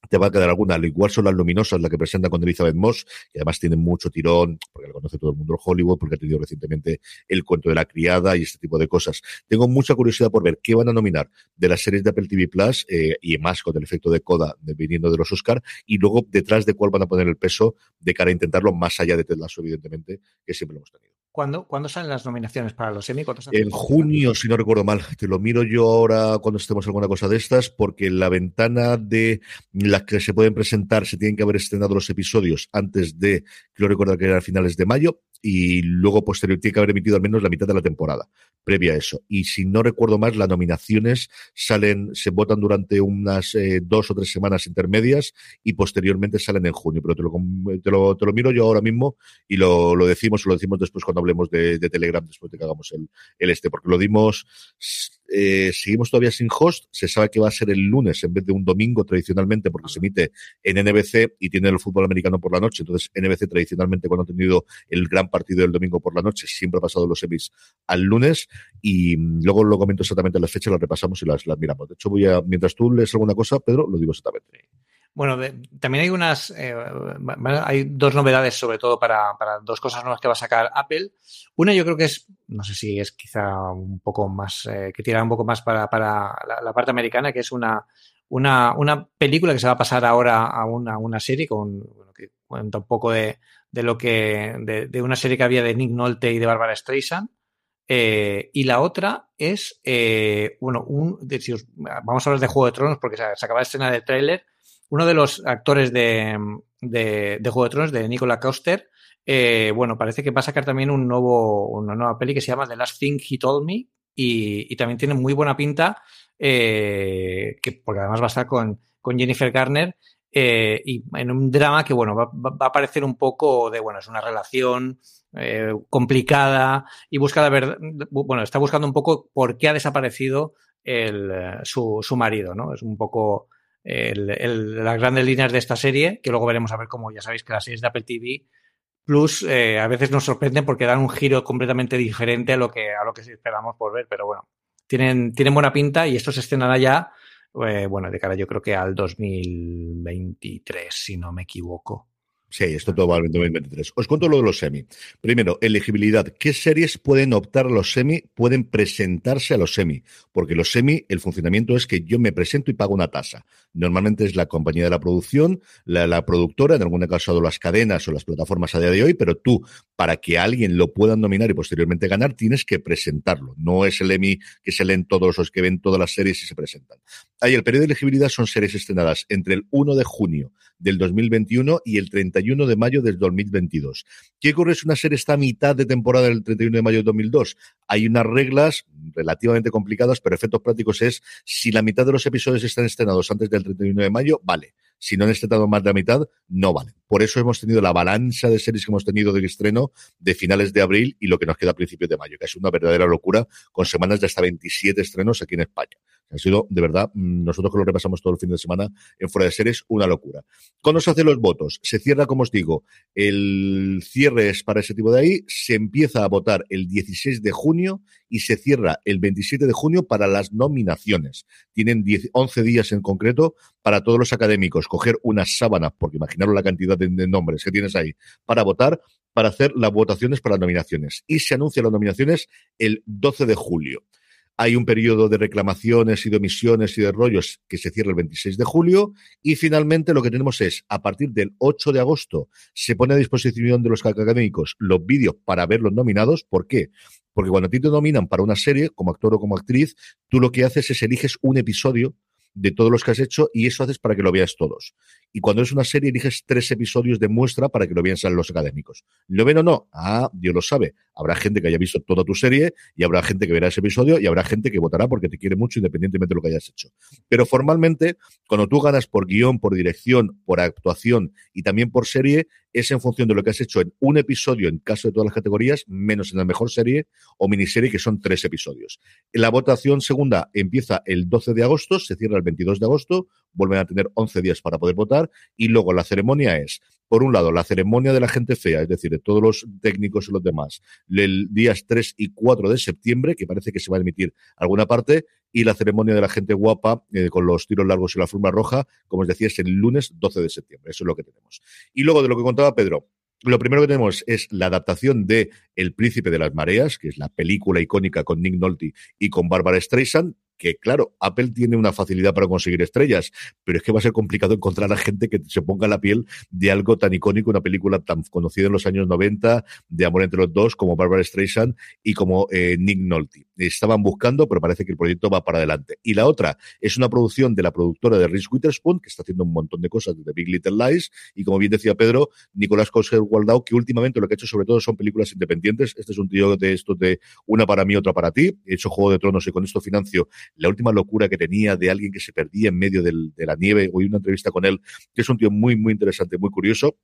[SPEAKER 1] te va a quedar alguna, al igual son las luminosas, la que presenta con Elizabeth Moss, que además tiene mucho tirón, porque la conoce todo el mundo en Hollywood, porque ha tenido recientemente el cuento de la criada y este tipo de cosas. Tengo mucha curiosidad por ver qué van a nominar de las series de Apple TV Plus, eh, y más con el efecto de coda de, viniendo de los Oscar, y luego detrás de cuál van a poner el peso de cara a intentarlo, más allá de Ted Lasso, evidentemente, que siempre lo hemos tenido.
[SPEAKER 2] ¿Cuándo, ¿Cuándo, salen las nominaciones para los Emmy?
[SPEAKER 1] En junio, si no recuerdo mal. Te lo miro yo ahora cuando estemos alguna cosa de estas, porque la ventana de las que se pueden presentar se tienen que haber estrenado los episodios antes de, creo recordar que era a finales de mayo, y luego posterior tiene que haber emitido al menos la mitad de la temporada previa a eso. Y si no recuerdo más, las nominaciones salen, se votan durante unas eh, dos o tres semanas intermedias y posteriormente salen en junio. Pero te lo, te lo, te lo miro yo ahora mismo y lo, lo decimos lo decimos después cuando hablemos de, de, Telegram, después de que hagamos el, el este, porque lo dimos eh, seguimos todavía sin host. Se sabe que va a ser el lunes en vez de un domingo tradicionalmente porque se emite en NBC y tiene el fútbol americano por la noche. Entonces, NBC tradicionalmente cuando ha tenido el gran partido del domingo por la noche siempre ha pasado los semis al lunes y mm, luego lo comento exactamente las fechas, las repasamos y las, las miramos. De hecho, voy a, mientras tú lees alguna cosa, Pedro, lo digo exactamente.
[SPEAKER 2] Bueno, también hay unas, eh, hay dos novedades sobre todo para, para, dos cosas nuevas que va a sacar Apple. Una yo creo que es, no sé si es quizá un poco más, eh, que tira un poco más para, para la, parte americana, que es una, una, una, película que se va a pasar ahora a una, una serie con, bueno, que cuenta un poco de, de lo que, de, de, una serie que había de Nick Nolte y de Barbara Streisand. Eh, y la otra es, eh, bueno, un, de, vamos a hablar de Juego de Tronos porque se, se acaba de estrenar el tráiler uno de los actores de, de, de Juego de Tronos, de Nicola Causter, eh, bueno, parece que va a sacar también un nuevo, una nueva peli que se llama The Last Thing He Told Me y, y también tiene muy buena pinta, eh, que, porque además va a estar con, con Jennifer Garner eh, y en un drama que, bueno, va, va, a parecer un poco de, bueno, es una relación eh, complicada y busca la verdad, bueno, está buscando un poco por qué ha desaparecido el, su, su marido, ¿no? Es un poco el, el, las grandes líneas de esta serie, que luego veremos a ver cómo ya sabéis que las series de Apple TV Plus eh, a veces nos sorprenden porque dan un giro completamente diferente a lo que, a lo que esperamos por ver, pero bueno, tienen, tienen buena pinta y esto se estrenará ya, eh, bueno, de cara yo creo que al 2023, si no me equivoco.
[SPEAKER 1] Sí, esto todo va al 2023. Os cuento lo de los semi. Primero, elegibilidad. ¿Qué series pueden optar los semi? Pueden presentarse a los semi. Porque los semi, el funcionamiento es que yo me presento y pago una tasa. Normalmente es la compañía de la producción, la, productora, en algún caso las cadenas o las plataformas a día de hoy, pero tú, para que alguien lo pueda nominar y posteriormente ganar, tienes que presentarlo. No es el Emmy que se leen todos los que ven todas las series y se presentan. Ahí el periodo de elegibilidad son series estrenadas entre el 1 de junio del 2021 y el 30 31 de mayo del 2022. ¿Qué ocurre si una serie está a mitad de temporada del 31 de mayo del 2002? Hay unas reglas relativamente complicadas, pero efectos prácticos es si la mitad de los episodios están estrenados antes del 31 de mayo, vale. Si no han estrenado más de la mitad, no vale. Por eso hemos tenido la balanza de series que hemos tenido de estreno de finales de abril y lo que nos queda a principios de mayo, que es una verdadera locura, con semanas de hasta 27 estrenos aquí en España. Ha sido, de verdad, mm, nosotros que lo repasamos todo el fin de semana en fuera de series, una locura. ¿Cuándo se hacen los votos? Se cierra, como os digo, el cierre es para ese tipo de ahí, se empieza a votar el 16 de junio y se cierra el 27 de junio para las nominaciones. Tienen 10, 11 días en concreto para todos los académicos coger una sábana, porque imaginaros la cantidad de, de nombres que tienes ahí, para votar, para hacer las votaciones para las nominaciones. Y se anuncian las nominaciones el 12 de julio. Hay un periodo de reclamaciones y de omisiones y de rollos que se cierra el 26 de julio. Y finalmente lo que tenemos es, a partir del 8 de agosto, se pone a disposición de los académicos los vídeos para ver los nominados. ¿Por qué? Porque cuando a ti te nominan para una serie, como actor o como actriz, tú lo que haces es eliges un episodio de todos los que has hecho y eso haces para que lo veas todos. Y cuando es una serie, eliges tres episodios de muestra para que lo vean los académicos. ¿Lo ven o no? Ah, Dios lo sabe. Habrá gente que haya visto toda tu serie y habrá gente que verá ese episodio y habrá gente que votará porque te quiere mucho independientemente de lo que hayas hecho. Pero formalmente, cuando tú ganas por guion, por dirección, por actuación y también por serie, es en función de lo que has hecho en un episodio en caso de todas las categorías, menos en la mejor serie o miniserie, que son tres episodios. La votación segunda empieza el 12 de agosto, se cierra el 22 de agosto, vuelven a tener 11 días para poder votar y luego la ceremonia es por un lado, la ceremonia de la gente fea, es decir, de todos los técnicos y los demás, el días 3 y 4 de septiembre, que parece que se va a emitir alguna parte, y la ceremonia de la gente guapa eh, con los tiros largos y la forma roja, como os decía, es el lunes 12 de septiembre. Eso es lo que tenemos. Y luego de lo que contaba Pedro, lo primero que tenemos es la adaptación de El Príncipe de las Mareas, que es la película icónica con Nick Nolte y con Barbara Streisand, que claro, Apple tiene una facilidad para conseguir estrellas, pero es que va a ser complicado encontrar a gente que se ponga la piel de algo tan icónico, una película tan conocida en los años 90, de amor entre los dos, como Barbara Streisand y como eh, Nick Nolte. Estaban buscando, pero parece que el proyecto va para adelante. Y la otra es una producción de la productora de Reese Witherspoon, que está haciendo un montón de cosas de Big Little Lies, y como bien decía Pedro, Nicolás Coser Waldau, que últimamente lo que ha hecho sobre todo son películas independientes. Este es un tío de estos de una para mí, otra para ti. He hecho Juego de Tronos y con esto financio la última locura que tenía de alguien que se perdía en medio de la nieve. Oí una entrevista con él, que es un tío muy, muy interesante, muy curioso.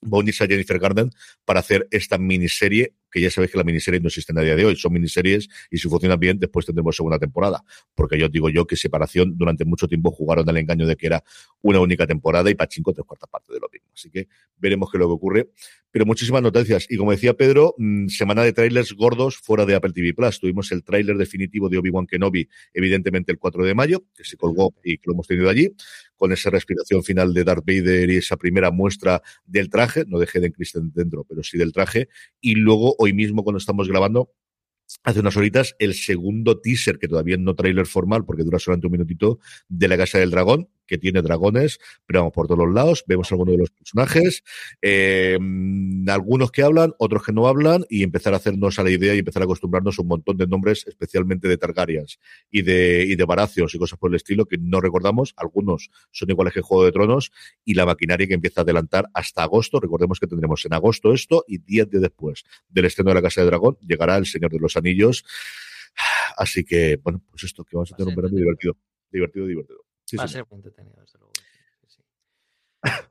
[SPEAKER 1] Bonis a Jennifer Garden para hacer esta miniserie que ya sabéis que la miniserie no existe a día de hoy, son miniseries y si funcionan bien, después tendremos segunda temporada. Porque yo digo yo que Separación durante mucho tiempo jugaron al engaño de que era una única temporada y Pachinko tres cuartas partes de lo mismo. Así que veremos qué es lo que ocurre. Pero muchísimas noticias. Y como decía Pedro, mm, semana de trailers gordos fuera de Apple TV Plus. Tuvimos el tráiler definitivo de Obi-Wan Kenobi, evidentemente el 4 de mayo, que se colgó y que lo hemos tenido allí, con esa respiración final de Darth Vader y esa primera muestra del traje, no dejé de Kristen dentro, pero sí del traje, y luego hoy mismo cuando estamos grabando hace unas horitas el segundo teaser, que todavía no trailer formal porque dura solamente un minutito, de la Casa del Dragón, que tiene dragones, pero vamos por todos los lados, vemos algunos de los personajes, eh, algunos que hablan, otros que no hablan, y empezar a hacernos a la idea y empezar a acostumbrarnos a un montón de nombres, especialmente de Targaryens y de, y de Baracios y cosas por el estilo que no recordamos, algunos son iguales que Juego de Tronos, y la maquinaria que empieza a adelantar hasta agosto, recordemos que tendremos en agosto esto, y diez días después del estreno de la Casa de Dragón llegará El Señor de los Anillos, así que, bueno, pues esto, que vamos a tener un verano divertido, divertido, divertido.
[SPEAKER 2] Va a ser muy entretenido, desde luego.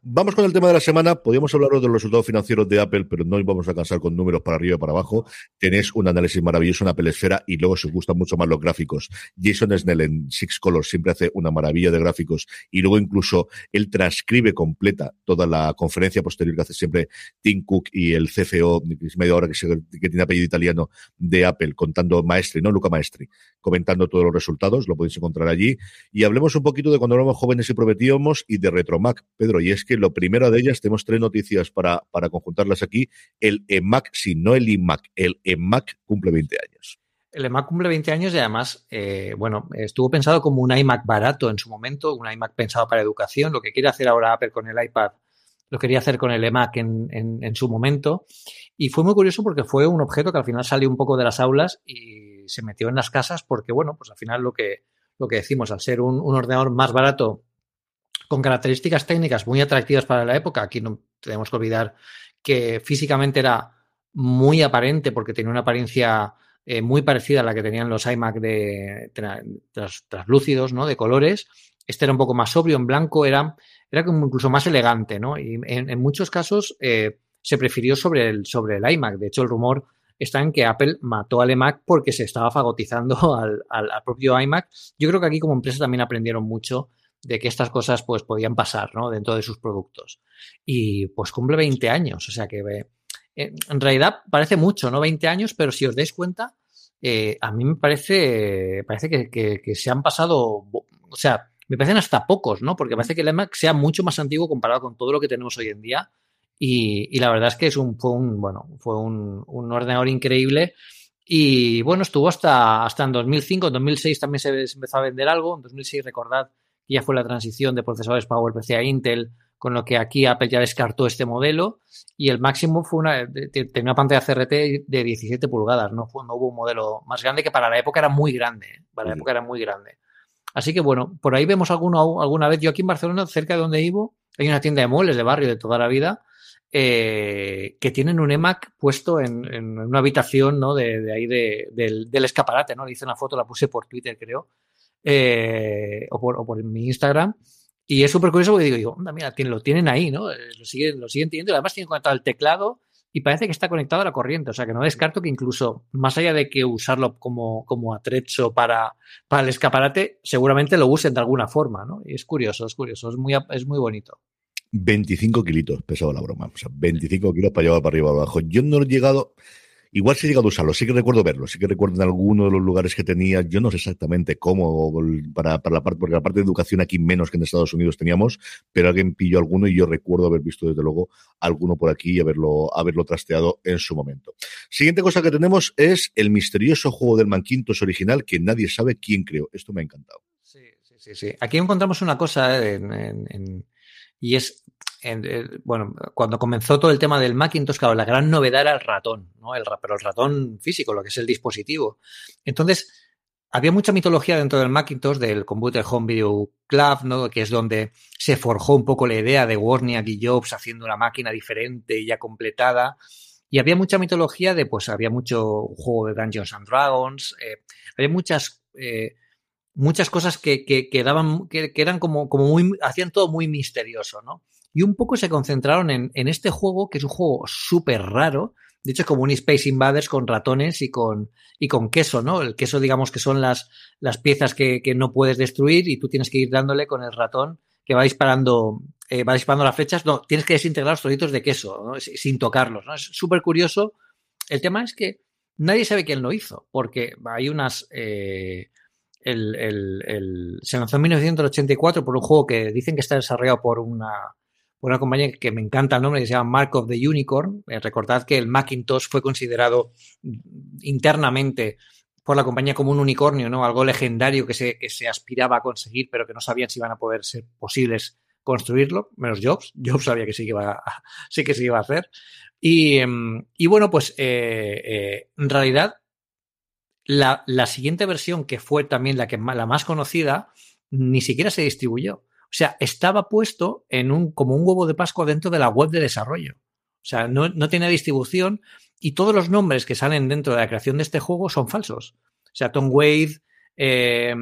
[SPEAKER 1] Vamos con el tema de la semana. Podríamos hablar de los resultados financieros de Apple, pero no vamos a cansar con números para arriba y para abajo. Tenéis un análisis maravilloso, una pelesfera y luego os gustan mucho más los gráficos. Jason Snell en Six Colors siempre hace una maravilla de gráficos y luego incluso él transcribe completa toda la conferencia posterior que hace siempre Tim Cook y el CFO, media hora que, que tiene apellido italiano de Apple, contando Maestri, no Luca Maestri, comentando todos los resultados. Lo podéis encontrar allí. Y hablemos un poquito de cuando éramos jóvenes y prometíamos y de Retromac. Pedro, y es que lo primero de ellas, tenemos tres noticias para, para conjuntarlas aquí. El EMAC, sí, no el iMac, el EMAC cumple 20 años.
[SPEAKER 2] El EMAC cumple 20 años y además, eh, bueno, estuvo pensado como un iMac barato en su momento, un iMac pensado para educación. Lo que quiere hacer ahora Apple con el iPad, lo quería hacer con el EMAC en, en, en su momento. Y fue muy curioso porque fue un objeto que al final salió un poco de las aulas y se metió en las casas porque, bueno, pues al final lo que, lo que decimos, al ser un, un ordenador más barato con características técnicas muy atractivas para la época. Aquí no tenemos que olvidar que físicamente era muy aparente porque tenía una apariencia eh, muy parecida a la que tenían los iMac de tras, translúcidos, ¿no? De colores. Este era un poco más sobrio, en blanco, era, era incluso más elegante, ¿no? Y en, muchos casos eh, se prefirió sobre el, sobre el iMac. De hecho, el rumor está en que Apple mató al iMac porque se estaba fagotizando al, al propio iMac. Yo creo que aquí como empresa también aprendieron mucho de que estas cosas pues podían pasar ¿no? dentro de sus productos. Y pues cumple 20 años, o sea que eh, en realidad parece mucho, ¿no? 20 años, pero si os dais cuenta, eh, a mí me parece, parece que, que, se han pasado, o sea, me parecen hasta pocos, ¿no? Porque parece que el iMac sea mucho más antiguo comparado con todo lo que tenemos hoy en día. Y, la verdad es que es un, fue un, bueno, fue un, un ordenador increíble. Y bueno, estuvo hasta, hasta en 2005, en 2006 también se empezó a vender algo. En 2006, recordad, ya fue la transición de procesadores PowerPC a Intel, con lo que aquí Apple ya descartó este modelo y el máximo fue una, tenía una pantalla CRT de 17 pulgadas, no, fue, no hubo un modelo más grande que para la época era muy grande, ¿eh? para la época era muy grande. Así que bueno, por ahí vemos alguno, alguna vez, yo aquí en Barcelona, cerca de donde vivo, hay una tienda de muebles de barrio de toda la vida, eh, que tienen un EMAC puesto en, en una habitación ¿no? de, de ahí de, del, del, escaparate, ¿no? Le hice una foto, la puse por Twitter, creo, eh, o, por, mi Instagram. Y es súper curioso porque digo, digo, onda, mira, lo tienen ahí, ¿no? Eh, lo siguen, lo siguen teniendo. Además, tienen conectado el teclado y parece que está conectado a la corriente. O sea, que no descarto que incluso, más allá de que usarlo como, como atrecho para, para el escaparate, seguramente lo usen de alguna forma, ¿no? Y es curioso, es curioso, es muy, es muy bonito.
[SPEAKER 1] 25 kilitos pesaba la broma. O sea, 25 kilos para llevar para arriba o abajo. Yo no he llegado Igual sí he llegado a usarlo, sí que recuerdo verlo, sí que recuerdo en alguno de los lugares que tenía, yo no sé exactamente cómo, para, para la parte, porque la parte de educación aquí menos que en Estados Unidos teníamos, pero alguien pilló alguno y yo recuerdo haber visto desde luego alguno por aquí y haberlo, haberlo trasteado en su momento. Siguiente cosa que tenemos es el misterioso juego del Manquintos original que nadie sabe quién creó. Esto me ha encantado.
[SPEAKER 2] Sí, sí, sí. Aquí encontramos una cosa en, y es eh, bueno, cuando comenzó todo el tema del Macintosh, claro, la gran novedad era el ratón, ¿no? El, pero el ratón físico, lo que es el dispositivo. Entonces, había mucha mitología dentro del Macintosh, del Computer Home Video Club, ¿no? Que es donde se forjó un poco la idea de Wozniak y Jobs haciendo una máquina diferente y ya completada. Y había mucha mitología de, pues, había mucho juego de Dungeons and Dragons, eh, había muchas, eh, muchas cosas que, que, daban, que, que, eran como, como muy, hacían todo muy misterioso, ¿no? Y un poco se concentraron en, en este juego, que es un juego súper raro. De hecho, es como un Space Invaders con ratones y con, y con queso, ¿no? El queso, digamos que son las, las piezas que, que no puedes destruir y tú tienes que ir dándole con el ratón que va disparando, eh, va disparando las flechas. No, tienes que desintegrar los trocitos de queso, ¿no? sin tocarlos, ¿no? Es súper curioso. El tema es que nadie sabe quién lo hizo, porque hay unas. Eh, el, el, el, se lanzó en 1984 por un juego que dicen que está desarrollado por una, una compañía que me encanta el nombre, que se llama Mark of the Unicorn. Eh, recordad que el Macintosh fue considerado internamente por la compañía como un unicornio, ¿no? Algo legendario que se, que se aspiraba a conseguir, pero que no sabían si iban a poder ser posibles construirlo, menos Jobs. Jobs sabía que sí que iba a, sí que se iba a hacer. Y, em, y bueno, pues eh, eh, en realidad la, la, siguiente versión, que fue también la, que, la más conocida, ni siquiera se distribuyó. O sea, estaba puesto en un, como un huevo de Pascua dentro de la web de desarrollo. O sea, no, no tenía distribución y todos los nombres que salen dentro de la creación de este juego son falsos. O sea, Tom Wade, eh,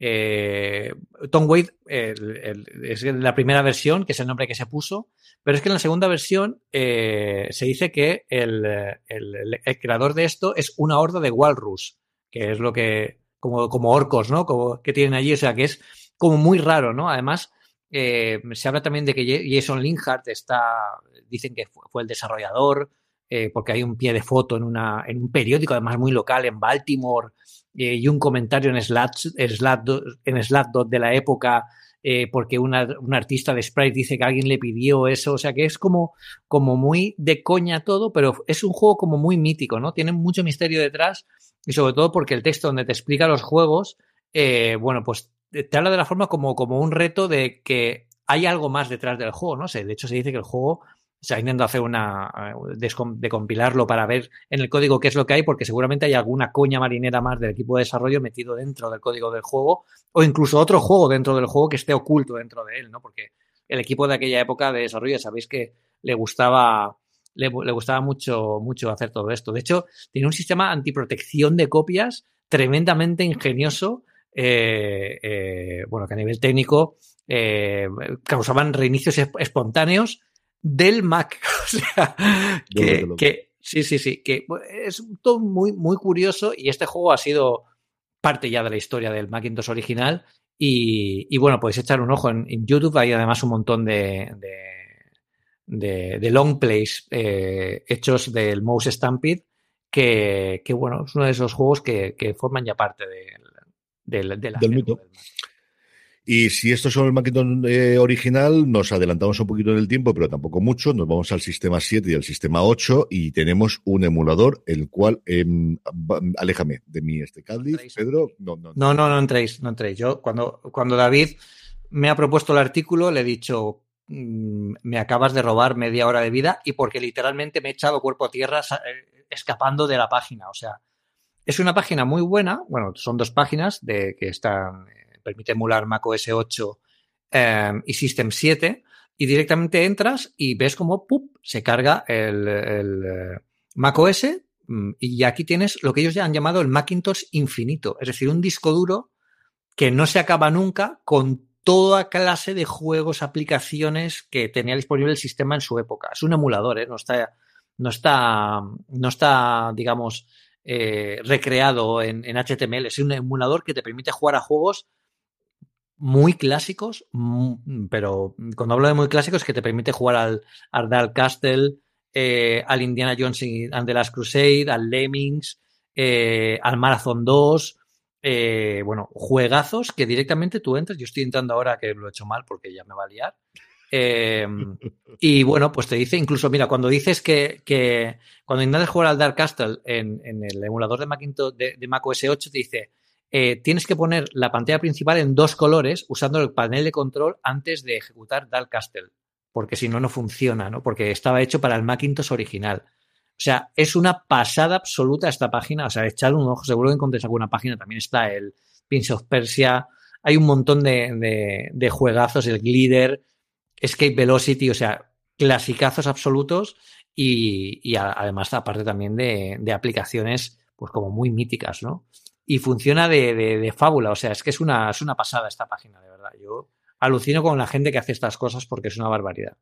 [SPEAKER 2] eh, Tom Wade es la primera versión, que es el nombre que se puso, pero es que en la segunda versión eh, se dice que el, el, creador de esto es una horda de Walrus, que es lo que, como, como orcos, ¿no? Como, que tienen allí, o sea, que es como muy raro, ¿no? Además, eh, se habla también de que Jason Linhart está, dicen que fue, el desarrollador, eh, porque hay un pie de foto en, una, en un periódico, además muy local, en Baltimore, eh, y un comentario en Slat, en de la época, porque un artista de Sprite dice que alguien le pidió eso, o sea que es como, como muy de coña todo, pero es un juego como muy mítico, ¿no? Tiene mucho misterio detrás y sobre todo porque el texto donde te explica los juegos, bueno, pues te habla de la forma como, como un reto de que hay algo más detrás del juego, ¿no? sé de hecho, se dice que el juego se ha intentado hacer una. De, de, compilarlo para ver en el código qué es lo que hay, porque seguramente hay alguna coña marinera más del equipo de desarrollo metido dentro del código del juego, o incluso otro juego dentro del juego que esté oculto dentro de él, ¿no? Porque el equipo de aquella época de desarrollo, sabéis que le gustaba. Le, le gustaba mucho, mucho hacer todo esto. De hecho, tiene un sistema antiprotección de copias tremendamente ingenioso eh, eh, bueno, que a nivel técnico eh, causaban reinicios espontáneos del Mac. o sea, que, que, sí, sí, sí, que es todo muy, muy curioso y este juego ha sido parte ya de la historia del Macintosh original y, y bueno, podéis echar un ojo en, en, YouTube, hay además un montón de, de, de, de long plays hechos del Mouse Stampede que, que, bueno, es uno de esos juegos que, que forman ya parte del, del, de la
[SPEAKER 1] del mito. Y si esto es el Macintosh eh, original, nos adelantamos un poquito en el tiempo, pero tampoco mucho. Nos vamos al sistema 7 y al sistema 8 y tenemos un emulador, el cual, eh, aléjame de mí este Cádiz, Pedro.
[SPEAKER 2] No no, no, no, no, entréis, no entréis. Yo, cuando, cuando David me ha propuesto el artículo, le he dicho, mmm, me acabas de robar media hora de vida y porque literalmente me he echado cuerpo a tierra eh, escapando de la página. O sea, es una página muy buena, bueno, son dos páginas de que están, eh, permite emular Mac OS 8 eh, y System 7 y directamente entras y ves cómo se carga el, el eh, Mac OS mm, y aquí tienes lo que ellos ya han llamado el Macintosh infinito, es decir, un disco duro que no se acaba nunca con toda clase de juegos, aplicaciones que tenía disponible el sistema en su época. Es un emulador, ¿eh? no está, no está, no está, digamos, eh, recreado en, HTML. Es un emulador que te permite jugar a juegos muy clásicos, pero cuando hablo de muy clásicos que te permite jugar al Ardal Castle, eh, al Indiana Jones and the Last Crusade, al Lemmings, eh, al Marathon 2, eh, bueno, juegazos que directamente tú entras. Yo estoy entrando ahora que lo he hecho mal porque ya me va a liar. Y bueno, pues te dice, incluso, mira, cuando dices que, que cuando intentas jugar al Dark Castle en, el emulador de, Macintosh, de, de Mac OS 8, te dice, tienes que poner la pantalla principal en dos colores usando el panel de control antes de ejecutar Dark Castle porque si no, no funciona, ¿no? Porque estaba hecho para el Macintosh original. O sea, es una pasada absoluta esta página. O sea, echad un ojo, seguro que encontréis alguna página. También está el Prince of Persia. Hay un montón de, de, juegazos, el Glider, Escape Velocity, o sea, clasicazos absolutos. Y, y además, aparte también de, de, aplicaciones, pues como muy míticas, ¿no? Y funciona de, de, fábula. O sea, es que es una, es una pasada esta página, de verdad. Yo alucino con la gente que hace estas cosas porque es una barbaridad.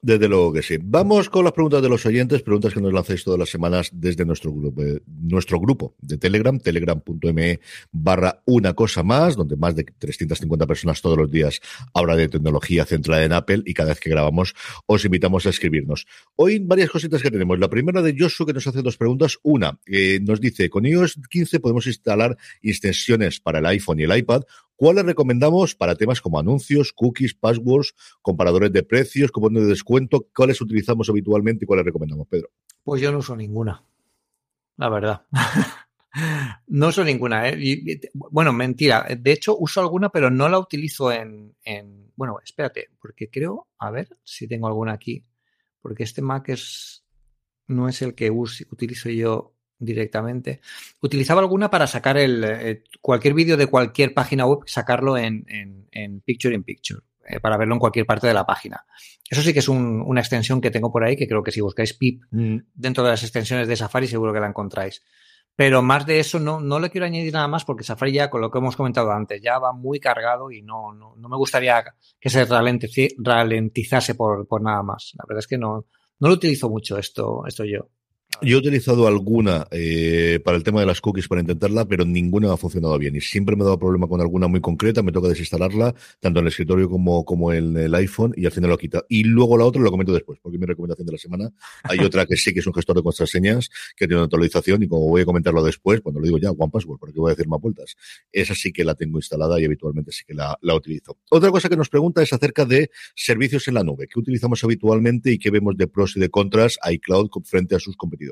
[SPEAKER 1] Desde luego que sí. Vamos con las preguntas de los oyentes, preguntas que nos lancéis todas las semanas desde nuestro grupo, eh, nuestro grupo de Telegram, telegram.me barra una cosa más, donde más de 350 personas todos los días habla de tecnología centrada en Apple y cada vez que grabamos os invitamos a escribirnos. Hoy varias cositas que tenemos. La primera de Joshua que nos hace dos preguntas. Una, eh, nos dice, con iOS 15 podemos instalar extensiones para el iPhone y el iPad ¿Cuáles recomendamos para temas como anuncios, cookies, passwords, comparadores de precios, cupones de descuento? ¿Cuáles utilizamos habitualmente y cuáles recomendamos, Pedro?
[SPEAKER 2] Pues yo no uso ninguna, la verdad. no uso ninguna. ¿eh? bueno, mentira. De hecho, uso alguna, pero no la utilizo en, en, Bueno, espérate, porque creo... A ver si tengo alguna aquí. Porque este Mac es... No es el que utilizo yo directamente. Utilizaba alguna para sacar el, eh, cualquier vídeo de cualquier página web, sacarlo en, en, Picture in Picture, eh, para verlo en cualquier parte de la página. Eso sí que es una extensión que tengo por ahí, que creo que si buscáis PIP mm. dentro de las extensiones de Safari seguro que la encontráis. Pero más de eso no, no le quiero añadir nada más porque Safari ya, con lo que hemos comentado antes, ya va muy cargado y no, no, me gustaría que se ralentizase por, por nada más. La verdad es que no, no lo utilizo mucho esto, esto yo.
[SPEAKER 1] Yo he utilizado alguna eh, para el tema de las cookies para intentarla, pero ninguna ha funcionado bien. Y siempre me he dado problema con alguna muy concreta, me toca desinstalarla, tanto en el escritorio como, como en el iPhone, y al final lo quita. Y luego la otra lo comento después, porque es mi recomendación de la semana. Hay otra que sí que es un gestor de contraseñas, que tiene una actualización, y como voy a comentarlo después, cuando lo digo ya, One Password, porque voy a decir más vueltas. Esa sí que la tengo instalada y habitualmente sí que la, la utilizo. Otra cosa que nos pregunta es acerca de servicios en la nube, que utilizamos habitualmente y que vemos de pros y de contras iCloud frente a sus competidores.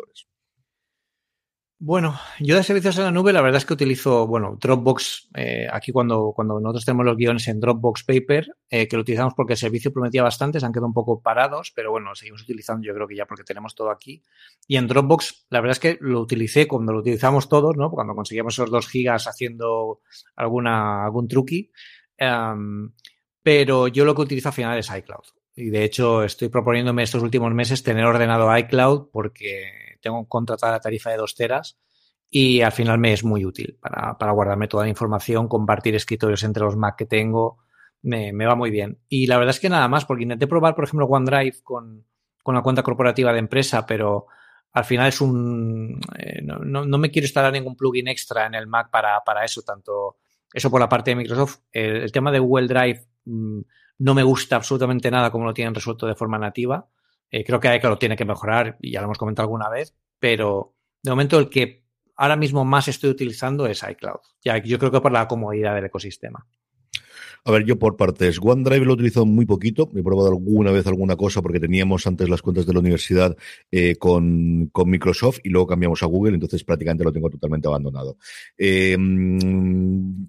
[SPEAKER 2] Bueno, yo de servicios en la nube, la verdad es que utilizo, bueno, Dropbox, eh, aquí cuando, cuando nosotros tenemos los guiones en Dropbox Paper, eh, que lo utilizamos porque el servicio prometía bastante, se han quedado un poco parados, pero bueno, seguimos utilizando, yo creo que ya porque tenemos todo aquí. Y en Dropbox, la verdad es que lo utilicé cuando lo utilizamos todos, ¿no? Cuando conseguíamos esos dos gigas haciendo alguna, algún truqui. Em, pero yo lo que utilizo al final es iCloud. Y de hecho, estoy proponiéndome estos últimos meses tener ordenado iCloud porque tengo contratada la tarifa de dos teras y al final me es muy útil para, para guardarme toda la información, compartir escritorios entre los Mac que tengo, me, me, va muy bien. Y la verdad es que nada más, porque intenté probar, por ejemplo, OneDrive con, con la cuenta corporativa de empresa, pero al final es un... Eh, no, no, me quiero instalar ningún plugin extra en el Mac para, para eso, tanto eso por la parte de Microsoft. El, tema de Google Drive mm, no me gusta absolutamente nada como lo tienen resuelto de forma nativa. Eh, creo que lo tiene que mejorar y ya lo hemos comentado alguna vez, pero de momento el que ahora mismo más estoy utilizando es iCloud. Ya, yo creo que por la comodidad del ecosistema.
[SPEAKER 1] A ver, yo por partes. OneDrive lo he utilizado muy poquito. He probado alguna vez alguna cosa porque teníamos antes las cuentas de la universidad eh, con, con, Microsoft y luego cambiamos a Google, entonces prácticamente lo tengo totalmente abandonado. Eh,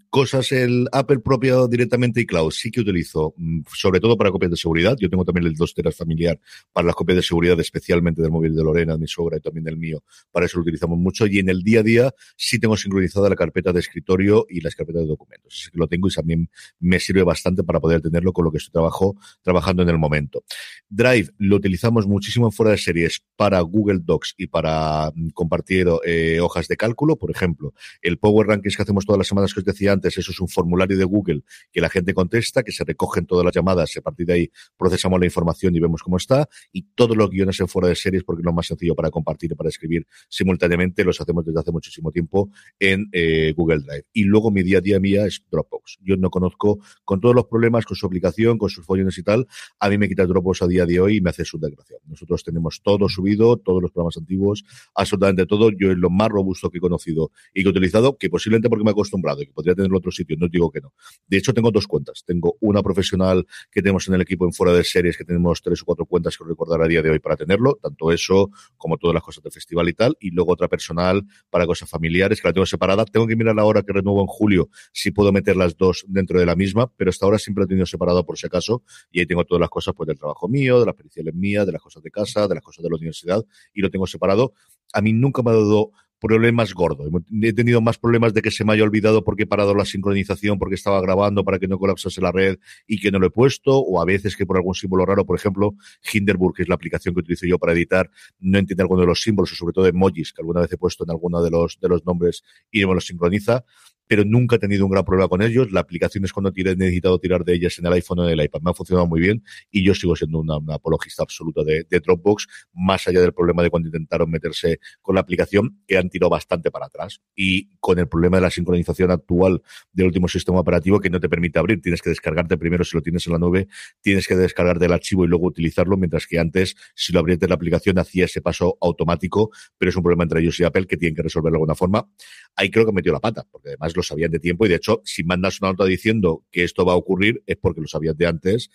[SPEAKER 1] cosas, el Apple propio directamente y cloud, sí que utilizo, mm, sobre todo para copias de seguridad. Yo tengo también el 2 teras familiar para las copias de seguridad, especialmente del móvil de Lorena, de mi sogra y también del mío. Para eso lo utilizamos mucho. Y en el día a día sí tengo sincronizada la carpeta de escritorio y las carpetas de documentos. Así que lo tengo y también me sirve bastante para poder tenerlo con lo que estoy trabajo, trabajando en el momento. Drive lo utilizamos muchísimo en fuera de series para Google Docs y para mm, compartir eh, hojas de cálculo. Por ejemplo, el Power Rankings que hacemos todas las semanas que os decía antes, eso es un formulario de Google que la gente contesta, que se recogen todas las llamadas, a partir de ahí procesamos la información y vemos cómo está. Y todos los guiones en fuera de series, porque lo más sencillo para compartir y para escribir simultáneamente, los hacemos desde hace muchísimo tiempo en eh, Google Drive. Y luego mi día a día mía es Dropbox. Yo no conozco con todos los problemas, con su aplicación, con sus follones y tal, a mí me quita Dropbox a día de hoy y me hace su desgracia. Nosotros tenemos todo subido, todos los programas antiguos, absolutamente todo. Yo es lo más robusto que he conocido y que he utilizado, que posiblemente porque me he acostumbrado y que podría tenerlo en otro sitio, no digo que no. De hecho, tengo dos cuentas. Tengo una profesional que tenemos en el equipo en fuera de series, que tenemos tres o cuatro cuentas que recordar a día de hoy para tenerlo, tanto eso como todas las cosas del festival y tal, y luego otra personal para cosas familiares que la tengo separada. Tengo que mirar la hora que renuevo en julio si puedo meter las dos dentro de la misma, pero hasta ahora siempre he tenido separado por si acaso y ahí tengo todas las cosas pues del trabajo mío, de las periciales mías, de las cosas de casa, de las cosas de la universidad y lo tengo separado. A mí nunca me ha dado problemas gordos. He tenido más problemas de que se me haya olvidado porque he parado la sincronización, porque estaba grabando para que no colapsase la red y que no lo he puesto, o a veces que por algún símbolo raro, por ejemplo, Hinderburg, que es la aplicación que utilizo yo para editar, no entiende alguno de los símbolos, o sobre todo emojis, que alguna vez he puesto en alguno de los, de los nombres y no me los sincroniza pero nunca he tenido un gran problema con ellos. La aplicación es cuando he necesitado tirar de ellas en el iPhone o en el iPad. Me ha funcionado muy bien y yo sigo siendo una, apologista absoluta de, Dropbox, más allá del problema de cuando intentaron meterse con la aplicación, que han tirado bastante para atrás. Y con el problema de la sincronización actual del último sistema operativo que no te permite abrir, tienes que descargarte primero si lo tienes en la nube, tienes que descargarte el archivo y luego utilizarlo, mientras que antes, si lo abrieras la aplicación, hacía ese paso automático, pero es un problema entre ellos y Apple que tienen que resolverlo de alguna forma. Ahí creo que metió la pata, porque además lo sabían de tiempo y de hecho, si mandas una nota diciendo que esto va a ocurrir es porque lo sabías de antes.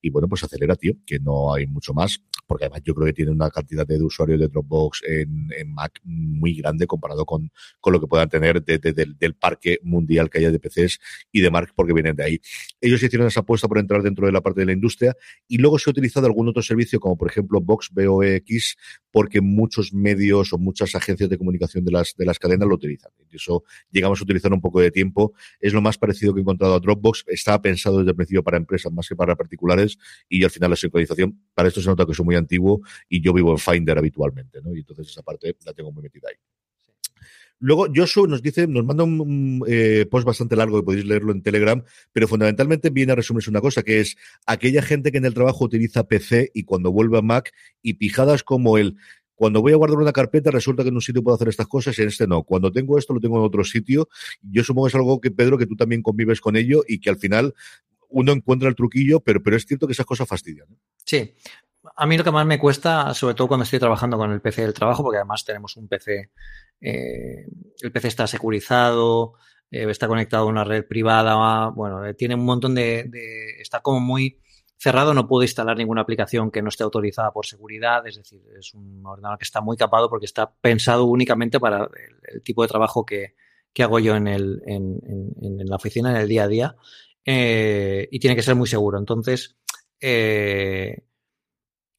[SPEAKER 1] Y bueno, pues acelera, tío, que no hay mucho más, porque además yo creo que tiene una cantidad de usuarios de Dropbox en, Mac muy grande comparado con, con lo que puedan tener de, del, parque mundial que haya de PCs y de Mac, porque vienen de ahí. Ellos hicieron esa apuesta por entrar dentro de la parte de la industria y luego se ha utilizado algún otro servicio, como por ejemplo Box BOX, porque muchos medios o muchas agencias de comunicación de las, de las cadenas lo utilizan. Y eso llegamos a utilizar un poco de tiempo. Es lo más parecido que he encontrado a Dropbox. Estaba pensado desde el principio para empresas más que para particulares y al final la sincronización, para esto se nota que soy muy antiguo y yo vivo en Finder habitualmente, ¿no? Y entonces esa parte la tengo muy metida ahí. Luego, Joshua nos dice, nos manda un eh, post bastante largo que podéis leerlo en Telegram, pero fundamentalmente viene a resumirse una cosa, que es aquella gente que en el trabajo utiliza PC y cuando vuelve a Mac y pijadas como el cuando voy a guardar una carpeta resulta que en un sitio puedo hacer estas cosas y en este no. Cuando tengo esto lo tengo en otro sitio. Yo supongo que es algo que, Pedro, que tú también convives con ello y que al final uno encuentra el truquillo, pero, pero es cierto que esas cosas fastidian.
[SPEAKER 2] Sí. A mí lo que más me cuesta, sobre todo cuando estoy trabajando con el PC del trabajo, porque además tenemos un PC, eh, el PC está securizado, eh, está conectado a una red privada, bueno, eh, tiene un montón de, está como muy cerrado, no puedo instalar ninguna aplicación que no esté autorizada por seguridad, es decir, es un ordenador que está muy capado porque está pensado únicamente para el, tipo de trabajo que, hago yo en, el, en, en, la oficina, en el día a día. Eh, y tiene que ser muy seguro. Entonces, eh,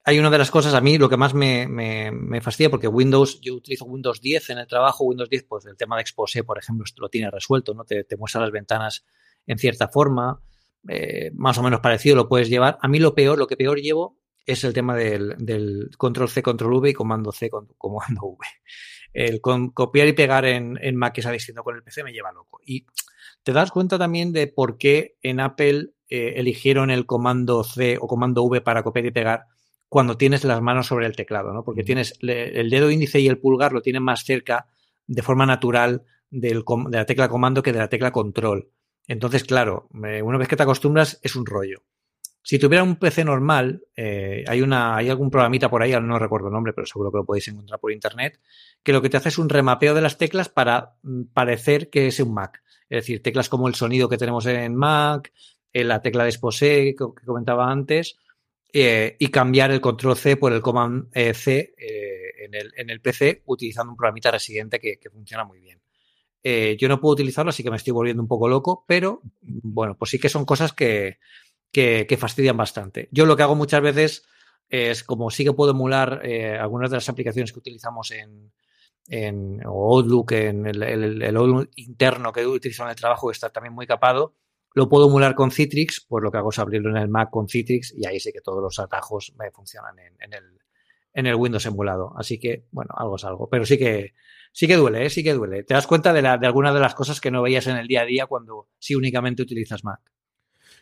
[SPEAKER 2] hay una de las cosas, a mí lo que más me, me, fastidia, porque Windows, yo utilizo Windows 10 en el trabajo, Windows 10, pues el tema de Expose, por ejemplo, lo tiene resuelto, ¿no? Te, muestra las ventanas en cierta forma, eh, más o menos parecido lo puedes llevar. A mí lo peor, lo que peor llevo es el tema del, control C, control V y comando C, comando V. El copiar y pegar en, en Mac que está distinto con el PC me lleva loco. Y te das cuenta también de por qué en Apple eh, eligieron el comando C o comando V para copiar y pegar cuando tienes las manos sobre el teclado, ¿no? Porque tienes el dedo índice y el pulgar lo tienen más cerca de forma natural de la tecla comando que de la tecla control. Entonces, claro, una vez que te acostumbras es un rollo. Si tuviera un PC normal, eh, hay, una, hay algún programita por ahí, no recuerdo el nombre, pero seguro que lo podéis encontrar por internet, que lo que te hace es un remapeo de las teclas para mm, parecer que es un Mac. Es decir, teclas como el sonido que tenemos en Mac, eh, la tecla de Expose que comentaba antes, eh, y cambiar el control C por el command eh, C en, el, en, el, PC utilizando un programita residente que, funciona muy bien. yo no puedo utilizarlo, así que me estoy volviendo un poco loco, pero bueno, pues sí que son cosas que, que, que fastidian bastante. Yo lo que hago muchas veces es, como sí que puedo emular algunas de las aplicaciones que utilizamos en, en Outlook, en el, el, Outlook interno que utilizo en el trabajo, que está también muy capado. Lo puedo emular con Citrix, pues lo que hago es abrirlo en el Mac con Citrix y ahí sé que todos los atajos me funcionan en, el, en el Windows emulado. Así que, bueno, algo es algo. Pero sí que, sí que duele, ¿eh? sí que duele. Te das cuenta de, la, de algunas de las cosas que no veías en el día a día cuando sí únicamente utilizas Mac.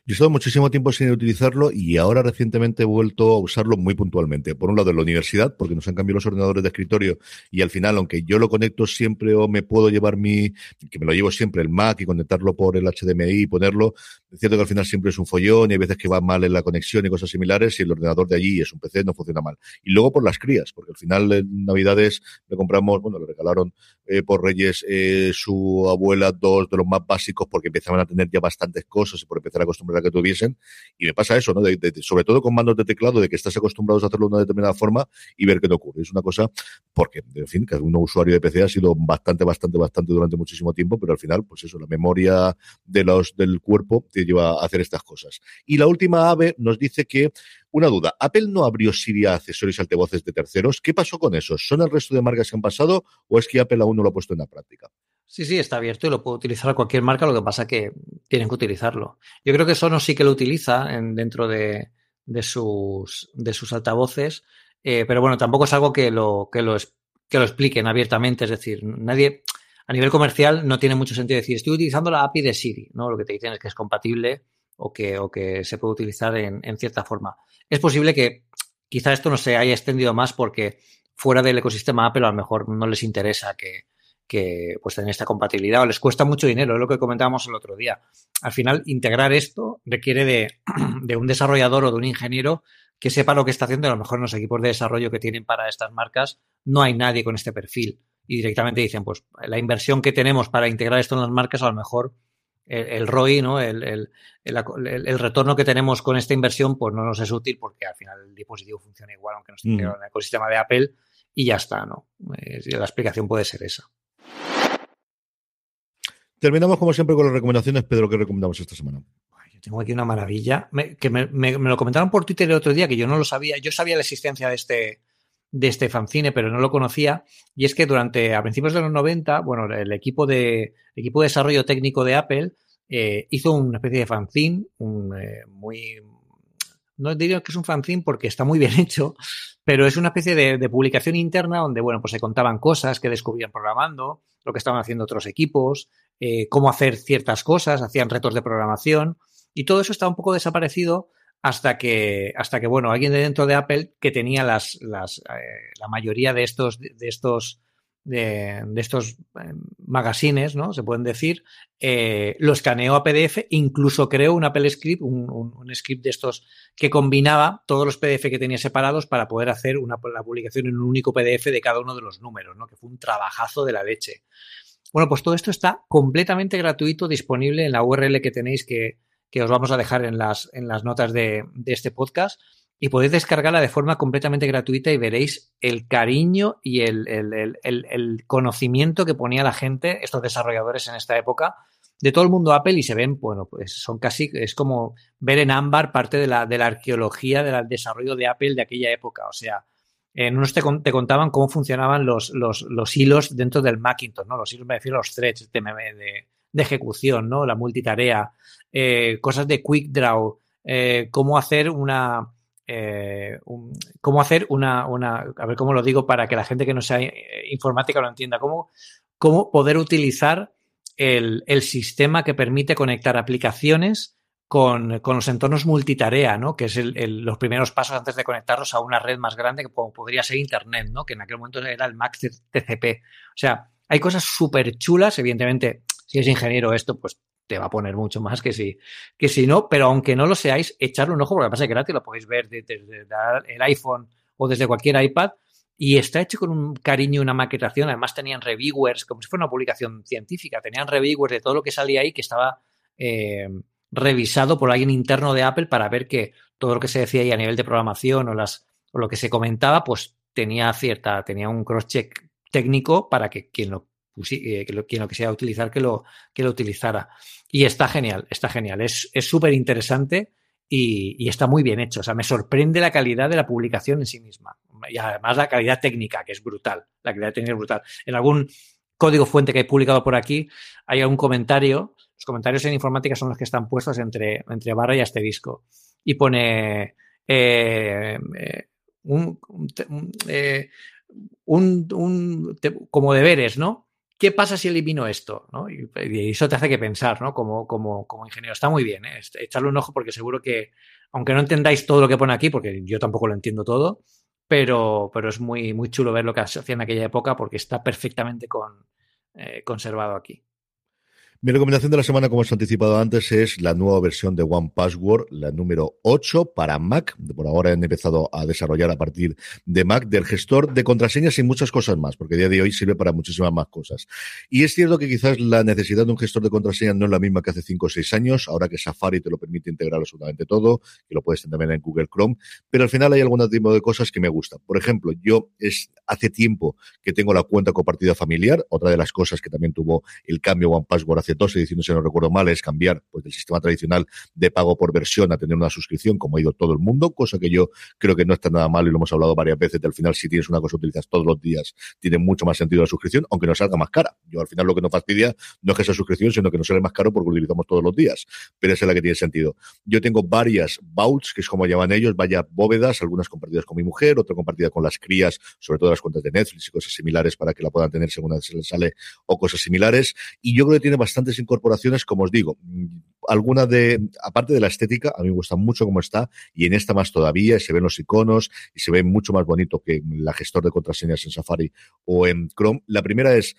[SPEAKER 1] Yo he estado muchísimo tiempo sin utilizarlo y ahora recientemente he vuelto a usarlo muy puntualmente. Por un lado, en la universidad, porque nos han cambiado los ordenadores de escritorio y al final, aunque yo lo conecto siempre o me puedo llevar mi, que me lo llevo siempre el Mac y conectarlo por el HDMI y ponerlo, es cierto que al final siempre es un follón y hay veces que va mal en la conexión y cosas similares y el ordenador de allí es un PC, no funciona mal. Y luego por las crías, porque al final en Navidades le compramos, bueno, le regalaron eh, por Reyes eh, su abuela dos de los más básicos porque empezaban a tener ya bastantes cosas y por empezar a acostumbrar que tuviesen. Y me pasa eso, ¿no? sobre todo con mandos de teclado, de que estás acostumbrado a hacerlo de una determinada forma y ver qué te ocurre. Es una cosa, porque, en fin, que un usuario de PC ha sido bastante, bastante, bastante durante muchísimo tiempo, pero al final, pues eso, la memoria de los, del cuerpo te lleva a hacer estas cosas. Y la última ave nos dice que una duda, ¿Apple no abrió Siri a accesorios altavoces de terceros? ¿Qué pasó con eso? ¿Son el resto de marcas que han pasado o es que Apple aún no lo ha puesto en la práctica?
[SPEAKER 2] Sí, sí, está abierto y lo puede utilizar cualquier marca, lo que pasa que tienen que utilizarlo. Yo creo que Sonos sí que lo utiliza en, dentro de, sus, de sus altavoces, eh, pero bueno, tampoco es algo que lo, que, lo, que lo expliquen abiertamente, es decir, nadie a nivel comercial no tiene mucho sentido decir estoy utilizando la API de Siri, ¿no? Lo que te dicen es que es compatible o que, o que se puede utilizar en, en cierta forma. Es posible que quizá esto no se haya extendido más porque fuera del ecosistema Apple a lo mejor no les interesa que, que pues tener esta compatibilidad o les cuesta mucho dinero, es lo que comentábamos el otro día. Al final, integrar esto requiere de, un desarrollador o de un ingeniero que sepa lo que está haciendo. A lo mejor en los equipos de desarrollo que tienen para estas marcas no hay nadie con este perfil. Y directamente dicen, pues la inversión que tenemos para integrar esto en las marcas, a lo mejor el, ROI, ¿no? El, retorno que tenemos con esta inversión, pues no nos es útil porque al final el dispositivo funciona igual, aunque no esté mm. en el ecosistema de Apple, y ya está, ¿no? Eh, la explicación puede ser esa.
[SPEAKER 1] Terminamos como siempre con las recomendaciones. Pedro, ¿qué recomendamos esta semana?
[SPEAKER 2] Yo tengo aquí una maravilla. que me, lo comentaron por Twitter el otro día, que yo no lo sabía. Yo sabía la existencia de este, de este fanzine, pero no lo conocía. Y es que durante, a principios de los 90, bueno, el equipo de, equipo de desarrollo técnico de Apple eh, hizo una especie de fanzine, eh, muy, no diría que es un fanzine porque está muy bien hecho, pero es una especie de, publicación interna donde, bueno, pues se contaban cosas que descubrían programando, lo que estaban haciendo otros equipos, eh, cómo hacer ciertas cosas, hacían retos de programación y todo eso está un poco desaparecido hasta que, hasta que bueno, alguien de dentro de Apple que tenía las, las eh, la mayoría de estos, de estos, de, estos eh, magazines, ¿no? Se pueden decir, lo escaneó a PDF, incluso creó un Apple Script, un, un, script de estos que combinaba todos los PDF que tenía separados para poder hacer una, la publicación en un único PDF de cada uno de los números, ¿no? Que fue un trabajazo de la leche. Bueno, pues todo esto está completamente gratuito, disponible en la URL que tenéis que, os vamos a dejar en las, en las notas de, este podcast y podéis descargarla de forma completamente gratuita y veréis el cariño y el, conocimiento que ponía la gente, estos desarrolladores en esta época, de todo el mundo Apple y se ven, bueno, pues son casi, es como ver en ámbar parte de la, de la arqueología del desarrollo de Apple de aquella época. O sea, en unos te, contaban cómo funcionaban los, los, hilos dentro del Macintosh, ¿no? Los hilos, me refiero a los threads de, de, ejecución, ¿no? La multitarea, eh, cosas de quick draw, eh, cómo hacer una, eh, cómo hacer una, una, a ver cómo lo digo para que la gente que no sea informática lo entienda, cómo, cómo poder utilizar el, el sistema que permite conectar aplicaciones con, los entornos multitarea, ¿no? Que es el, los primeros pasos antes de conectarlos a una red más grande que podría ser Internet, ¿no? Que en aquel momento era el Max TCP. O sea, hay cosas súper chulas, evidentemente, si es ingeniero esto, pues te va a poner mucho más que si, que si no, pero aunque no lo seáis, echarle un ojo, porque pasa que gratis lo podéis ver desde, el iPhone o desde cualquier iPad, y está hecho con un cariño y una maquetación. Además, tenían reviewers, como si fuera una publicación científica, tenían reviewers de todo lo que salía ahí que estaba eh, revisado por alguien interno de Apple para ver que todo lo que se decía ahí a nivel de programación o, las, o lo que se comentaba, pues tenía cierta, tenía un cross-check técnico para que quien lo, eh, que quien lo quisiera utilizar, que lo, que lo utilizara. Y está genial, está genial. Es súper interesante y, y, está muy bien hecho. O sea, me sorprende la calidad de la publicación en sí misma. Y además la calidad técnica, que es brutal. La calidad técnica es brutal. En algún código fuente que he publicado por aquí, hay algún comentario los comentarios en informática son los que están puestos entre, entre barra y asterisco. Y pone eh, eh, un, eh, un, como deberes, ¿no? ¿qué pasa si elimino esto? Y, eso te hace que pensar, ¿no? Como, como, como ingeniero. Está muy bien, ¿eh? echarle un ojo porque seguro que, aunque no entendáis todo lo que pone aquí, porque yo tampoco lo entiendo todo, pero, pero es muy, muy chulo ver lo que hacía en aquella época porque está perfectamente con, eh, conservado aquí.
[SPEAKER 1] Mi recomendación de la semana, como os he anticipado antes, es la nueva versión de One Password, la número 8 para Mac. Por ahora han empezado a desarrollar a partir de Mac del gestor de contraseñas y muchas cosas más, porque a día de hoy sirve para muchísimas más cosas. Y es cierto que quizás la necesidad de un gestor de contraseñas no es la misma que hace 5 o 6 años, ahora que Safari te lo permite integrar absolutamente todo, que lo puedes tener también en Google Chrome, pero al final hay algún tipo de cosas que me gustan. Por ejemplo, yo es hace tiempo que tengo la cuenta compartida familiar, otra de las cosas que también tuvo el cambio One Password hace dos ediciones, si no recuerdo mal, es cambiar pues, del sistema tradicional de pago por versión a tener una suscripción, como ha ido todo el mundo, cosa que yo creo que no está nada mal y lo hemos hablado varias veces. al final, si tienes una cosa que utilizas todos los días, tiene mucho más sentido la suscripción, aunque no salga más cara. Yo al final lo que nos fastidia no es que sea suscripción, sino que nos sale más caro porque lo utilizamos todos los días. Pero esa es la que tiene sentido. Yo tengo varias vaults, que es como llaman ellos, varias bóvedas, algunas compartidas con mi mujer, otra compartida con las crías, sobre todo las cuentas de Netflix y cosas similares para que la puedan tener según se les sale o cosas similares. Y yo creo que tiene bastantes incorporaciones, como os digo, alguna de, aparte de la estética, a mí me gusta mucho cómo está, y en esta más todavía, se ven los iconos y se ve mucho más bonito que la gestor de contraseñas en Safari o en Chrome. La primera es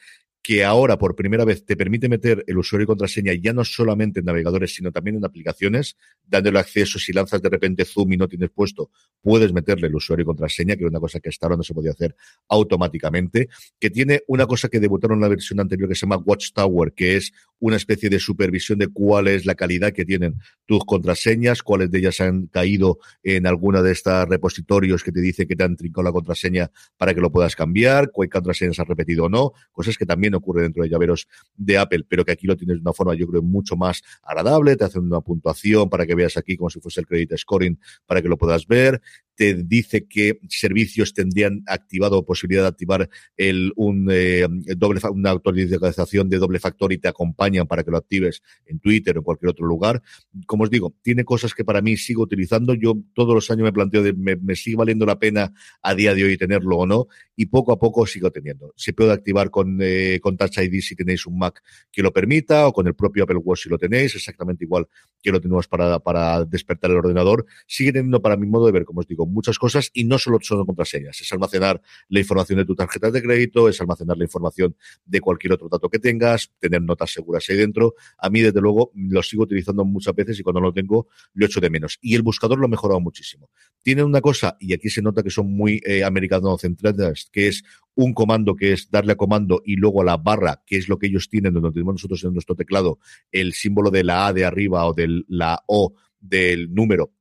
[SPEAKER 1] que ahora por primera vez te permite meter el usuario y contraseña ya no solamente en navegadores, sino también en aplicaciones, dándole acceso. Si lanzas de repente Zoom y no tienes puesto, puedes meterle el usuario y contraseña, que era una cosa que hasta ahora no se podía hacer automáticamente. Que tiene una cosa que debutaron en la versión anterior que se llama Watchtower, que es una especie de supervisión de cuál es la calidad que tienen tus contraseñas, cuáles de ellas han caído en alguna de estas repositorios que te dice que te han trincado la contraseña para que lo puedas cambiar, cuál contraseña has repetido o no, cosas que también ocurre dentro de llaveros de Apple, pero que aquí lo tienes de una forma, yo creo, mucho más agradable. Te hacen una puntuación para que veas aquí como si fuese el credit scoring para que lo puedas ver te dice qué servicios tendrían activado o posibilidad de activar el, un, eh, doble, una autorización de doble factor y te acompañan para que lo actives en Twitter o en cualquier otro lugar. Como os digo, tiene cosas que para mí sigo utilizando. Yo todos los años me planteo de me, me sigue valiendo la pena a día de hoy tenerlo o no y poco a poco sigo teniendo. Se puede activar con, eh, con Touch ID si tenéis un Mac que lo permita o con el propio Apple Watch si lo tenéis, exactamente igual que lo tenemos para, para despertar el ordenador. Sigue teniendo para mi modo de ver, como os digo, muchas cosas y no solo son contraseñas, es almacenar la información de tu tarjeta de crédito, es almacenar la información de cualquier otro dato que tengas, tener notas seguras ahí dentro. A mí, desde luego, lo sigo utilizando muchas veces y cuando lo tengo lo echo de menos. Y el buscador lo ha mejorado muchísimo. Tiene una cosa, y aquí se nota que son muy eh, americano-centradas, que es un comando que es darle a comando y luego a la barra, que es lo que ellos tienen, donde tenemos nosotros en nuestro teclado, el símbolo de la A de arriba o de la O del número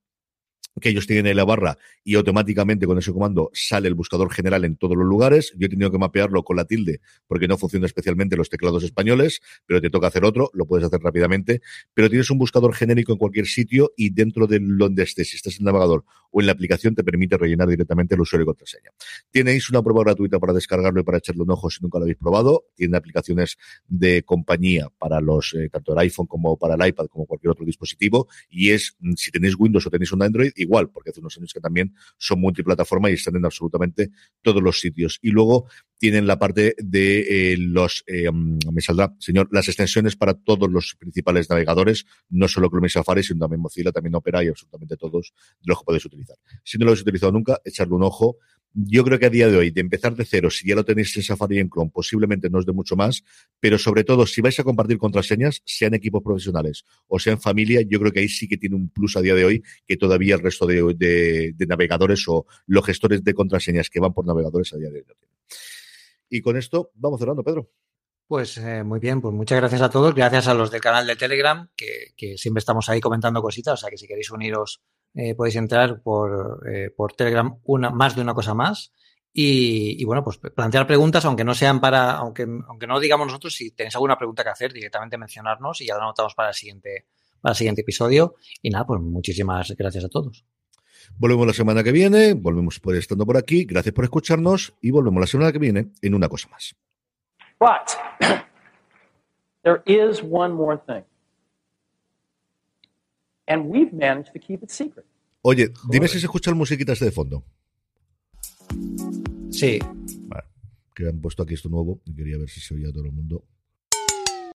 [SPEAKER 1] que ellos tienen en la barra y automáticamente con ese comando sale el buscador general en todos los lugares. Yo he tenido que mapearlo con la tilde porque no funciona especialmente los teclados españoles, pero te toca hacer otro, lo puedes hacer rápidamente. Pero tienes un buscador genérico en cualquier sitio y dentro de donde estés, si estás en el navegador o en la aplicación, te permite rellenar directamente el usuario y contraseña. Tenéis una prueba gratuita para descargarlo y para echarle un ojo si nunca lo habéis probado. Tiene aplicaciones de compañía para los, eh, tanto el iPhone como para el iPad, como cualquier otro dispositivo. Y es, mm, si tenéis Windows o tenéis un Android, igual, porque hace unos años que también son multiplataforma y están en absolutamente todos los sitios. Y luego tienen la parte de eh, los, eh, mm, me saldrá, señor, las extensiones para todos los principales navegadores, no solo Chrome y Safari, sino también Mozilla, también Opera y absolutamente todos los que podéis utilizar. Si no lo habéis utilizado nunca, echarle un ojo. Yo creo que a día de hoy, de empezar de cero, si ya lo tenéis en Safari y en Chrome, posiblemente no os dé mucho más, pero sobre todo, si vais a compartir contraseñas, sean equipos profesionales o sean familia, yo creo que ahí sí que tiene un plus a día de hoy que todavía el resto de, navegadores o los gestores de contraseñas que van por navegadores a día de hoy no tienen. Y con esto vamos cerrando, Pedro.
[SPEAKER 2] Pues eh, muy bien, pues muchas gracias a todos. Gracias a los del canal de Telegram, que, que siempre estamos ahí comentando cositas. O sea que si queréis uniros eh, podéis entrar por, eh, por Telegram una, más de una cosa más. Y, bueno, pues plantear preguntas, aunque no sean para, aunque, aunque no lo digamos nosotros, si tenéis alguna pregunta que hacer, directamente mencionarnos y ya lo anotamos para el siguiente, para el siguiente episodio. Y nada, pues muchísimas gracias a todos.
[SPEAKER 1] Volvemos la semana que viene, volvemos por estando por aquí. Gracias por escucharnos y volvemos la semana que viene en una cosa más. there is one more thing. And we've managed to keep it secret. Oye, dime si se escucha el musiquita este de fondo.
[SPEAKER 2] Sí.
[SPEAKER 1] que han puesto aquí esto nuevo y quería ver si se oía todo el mundo.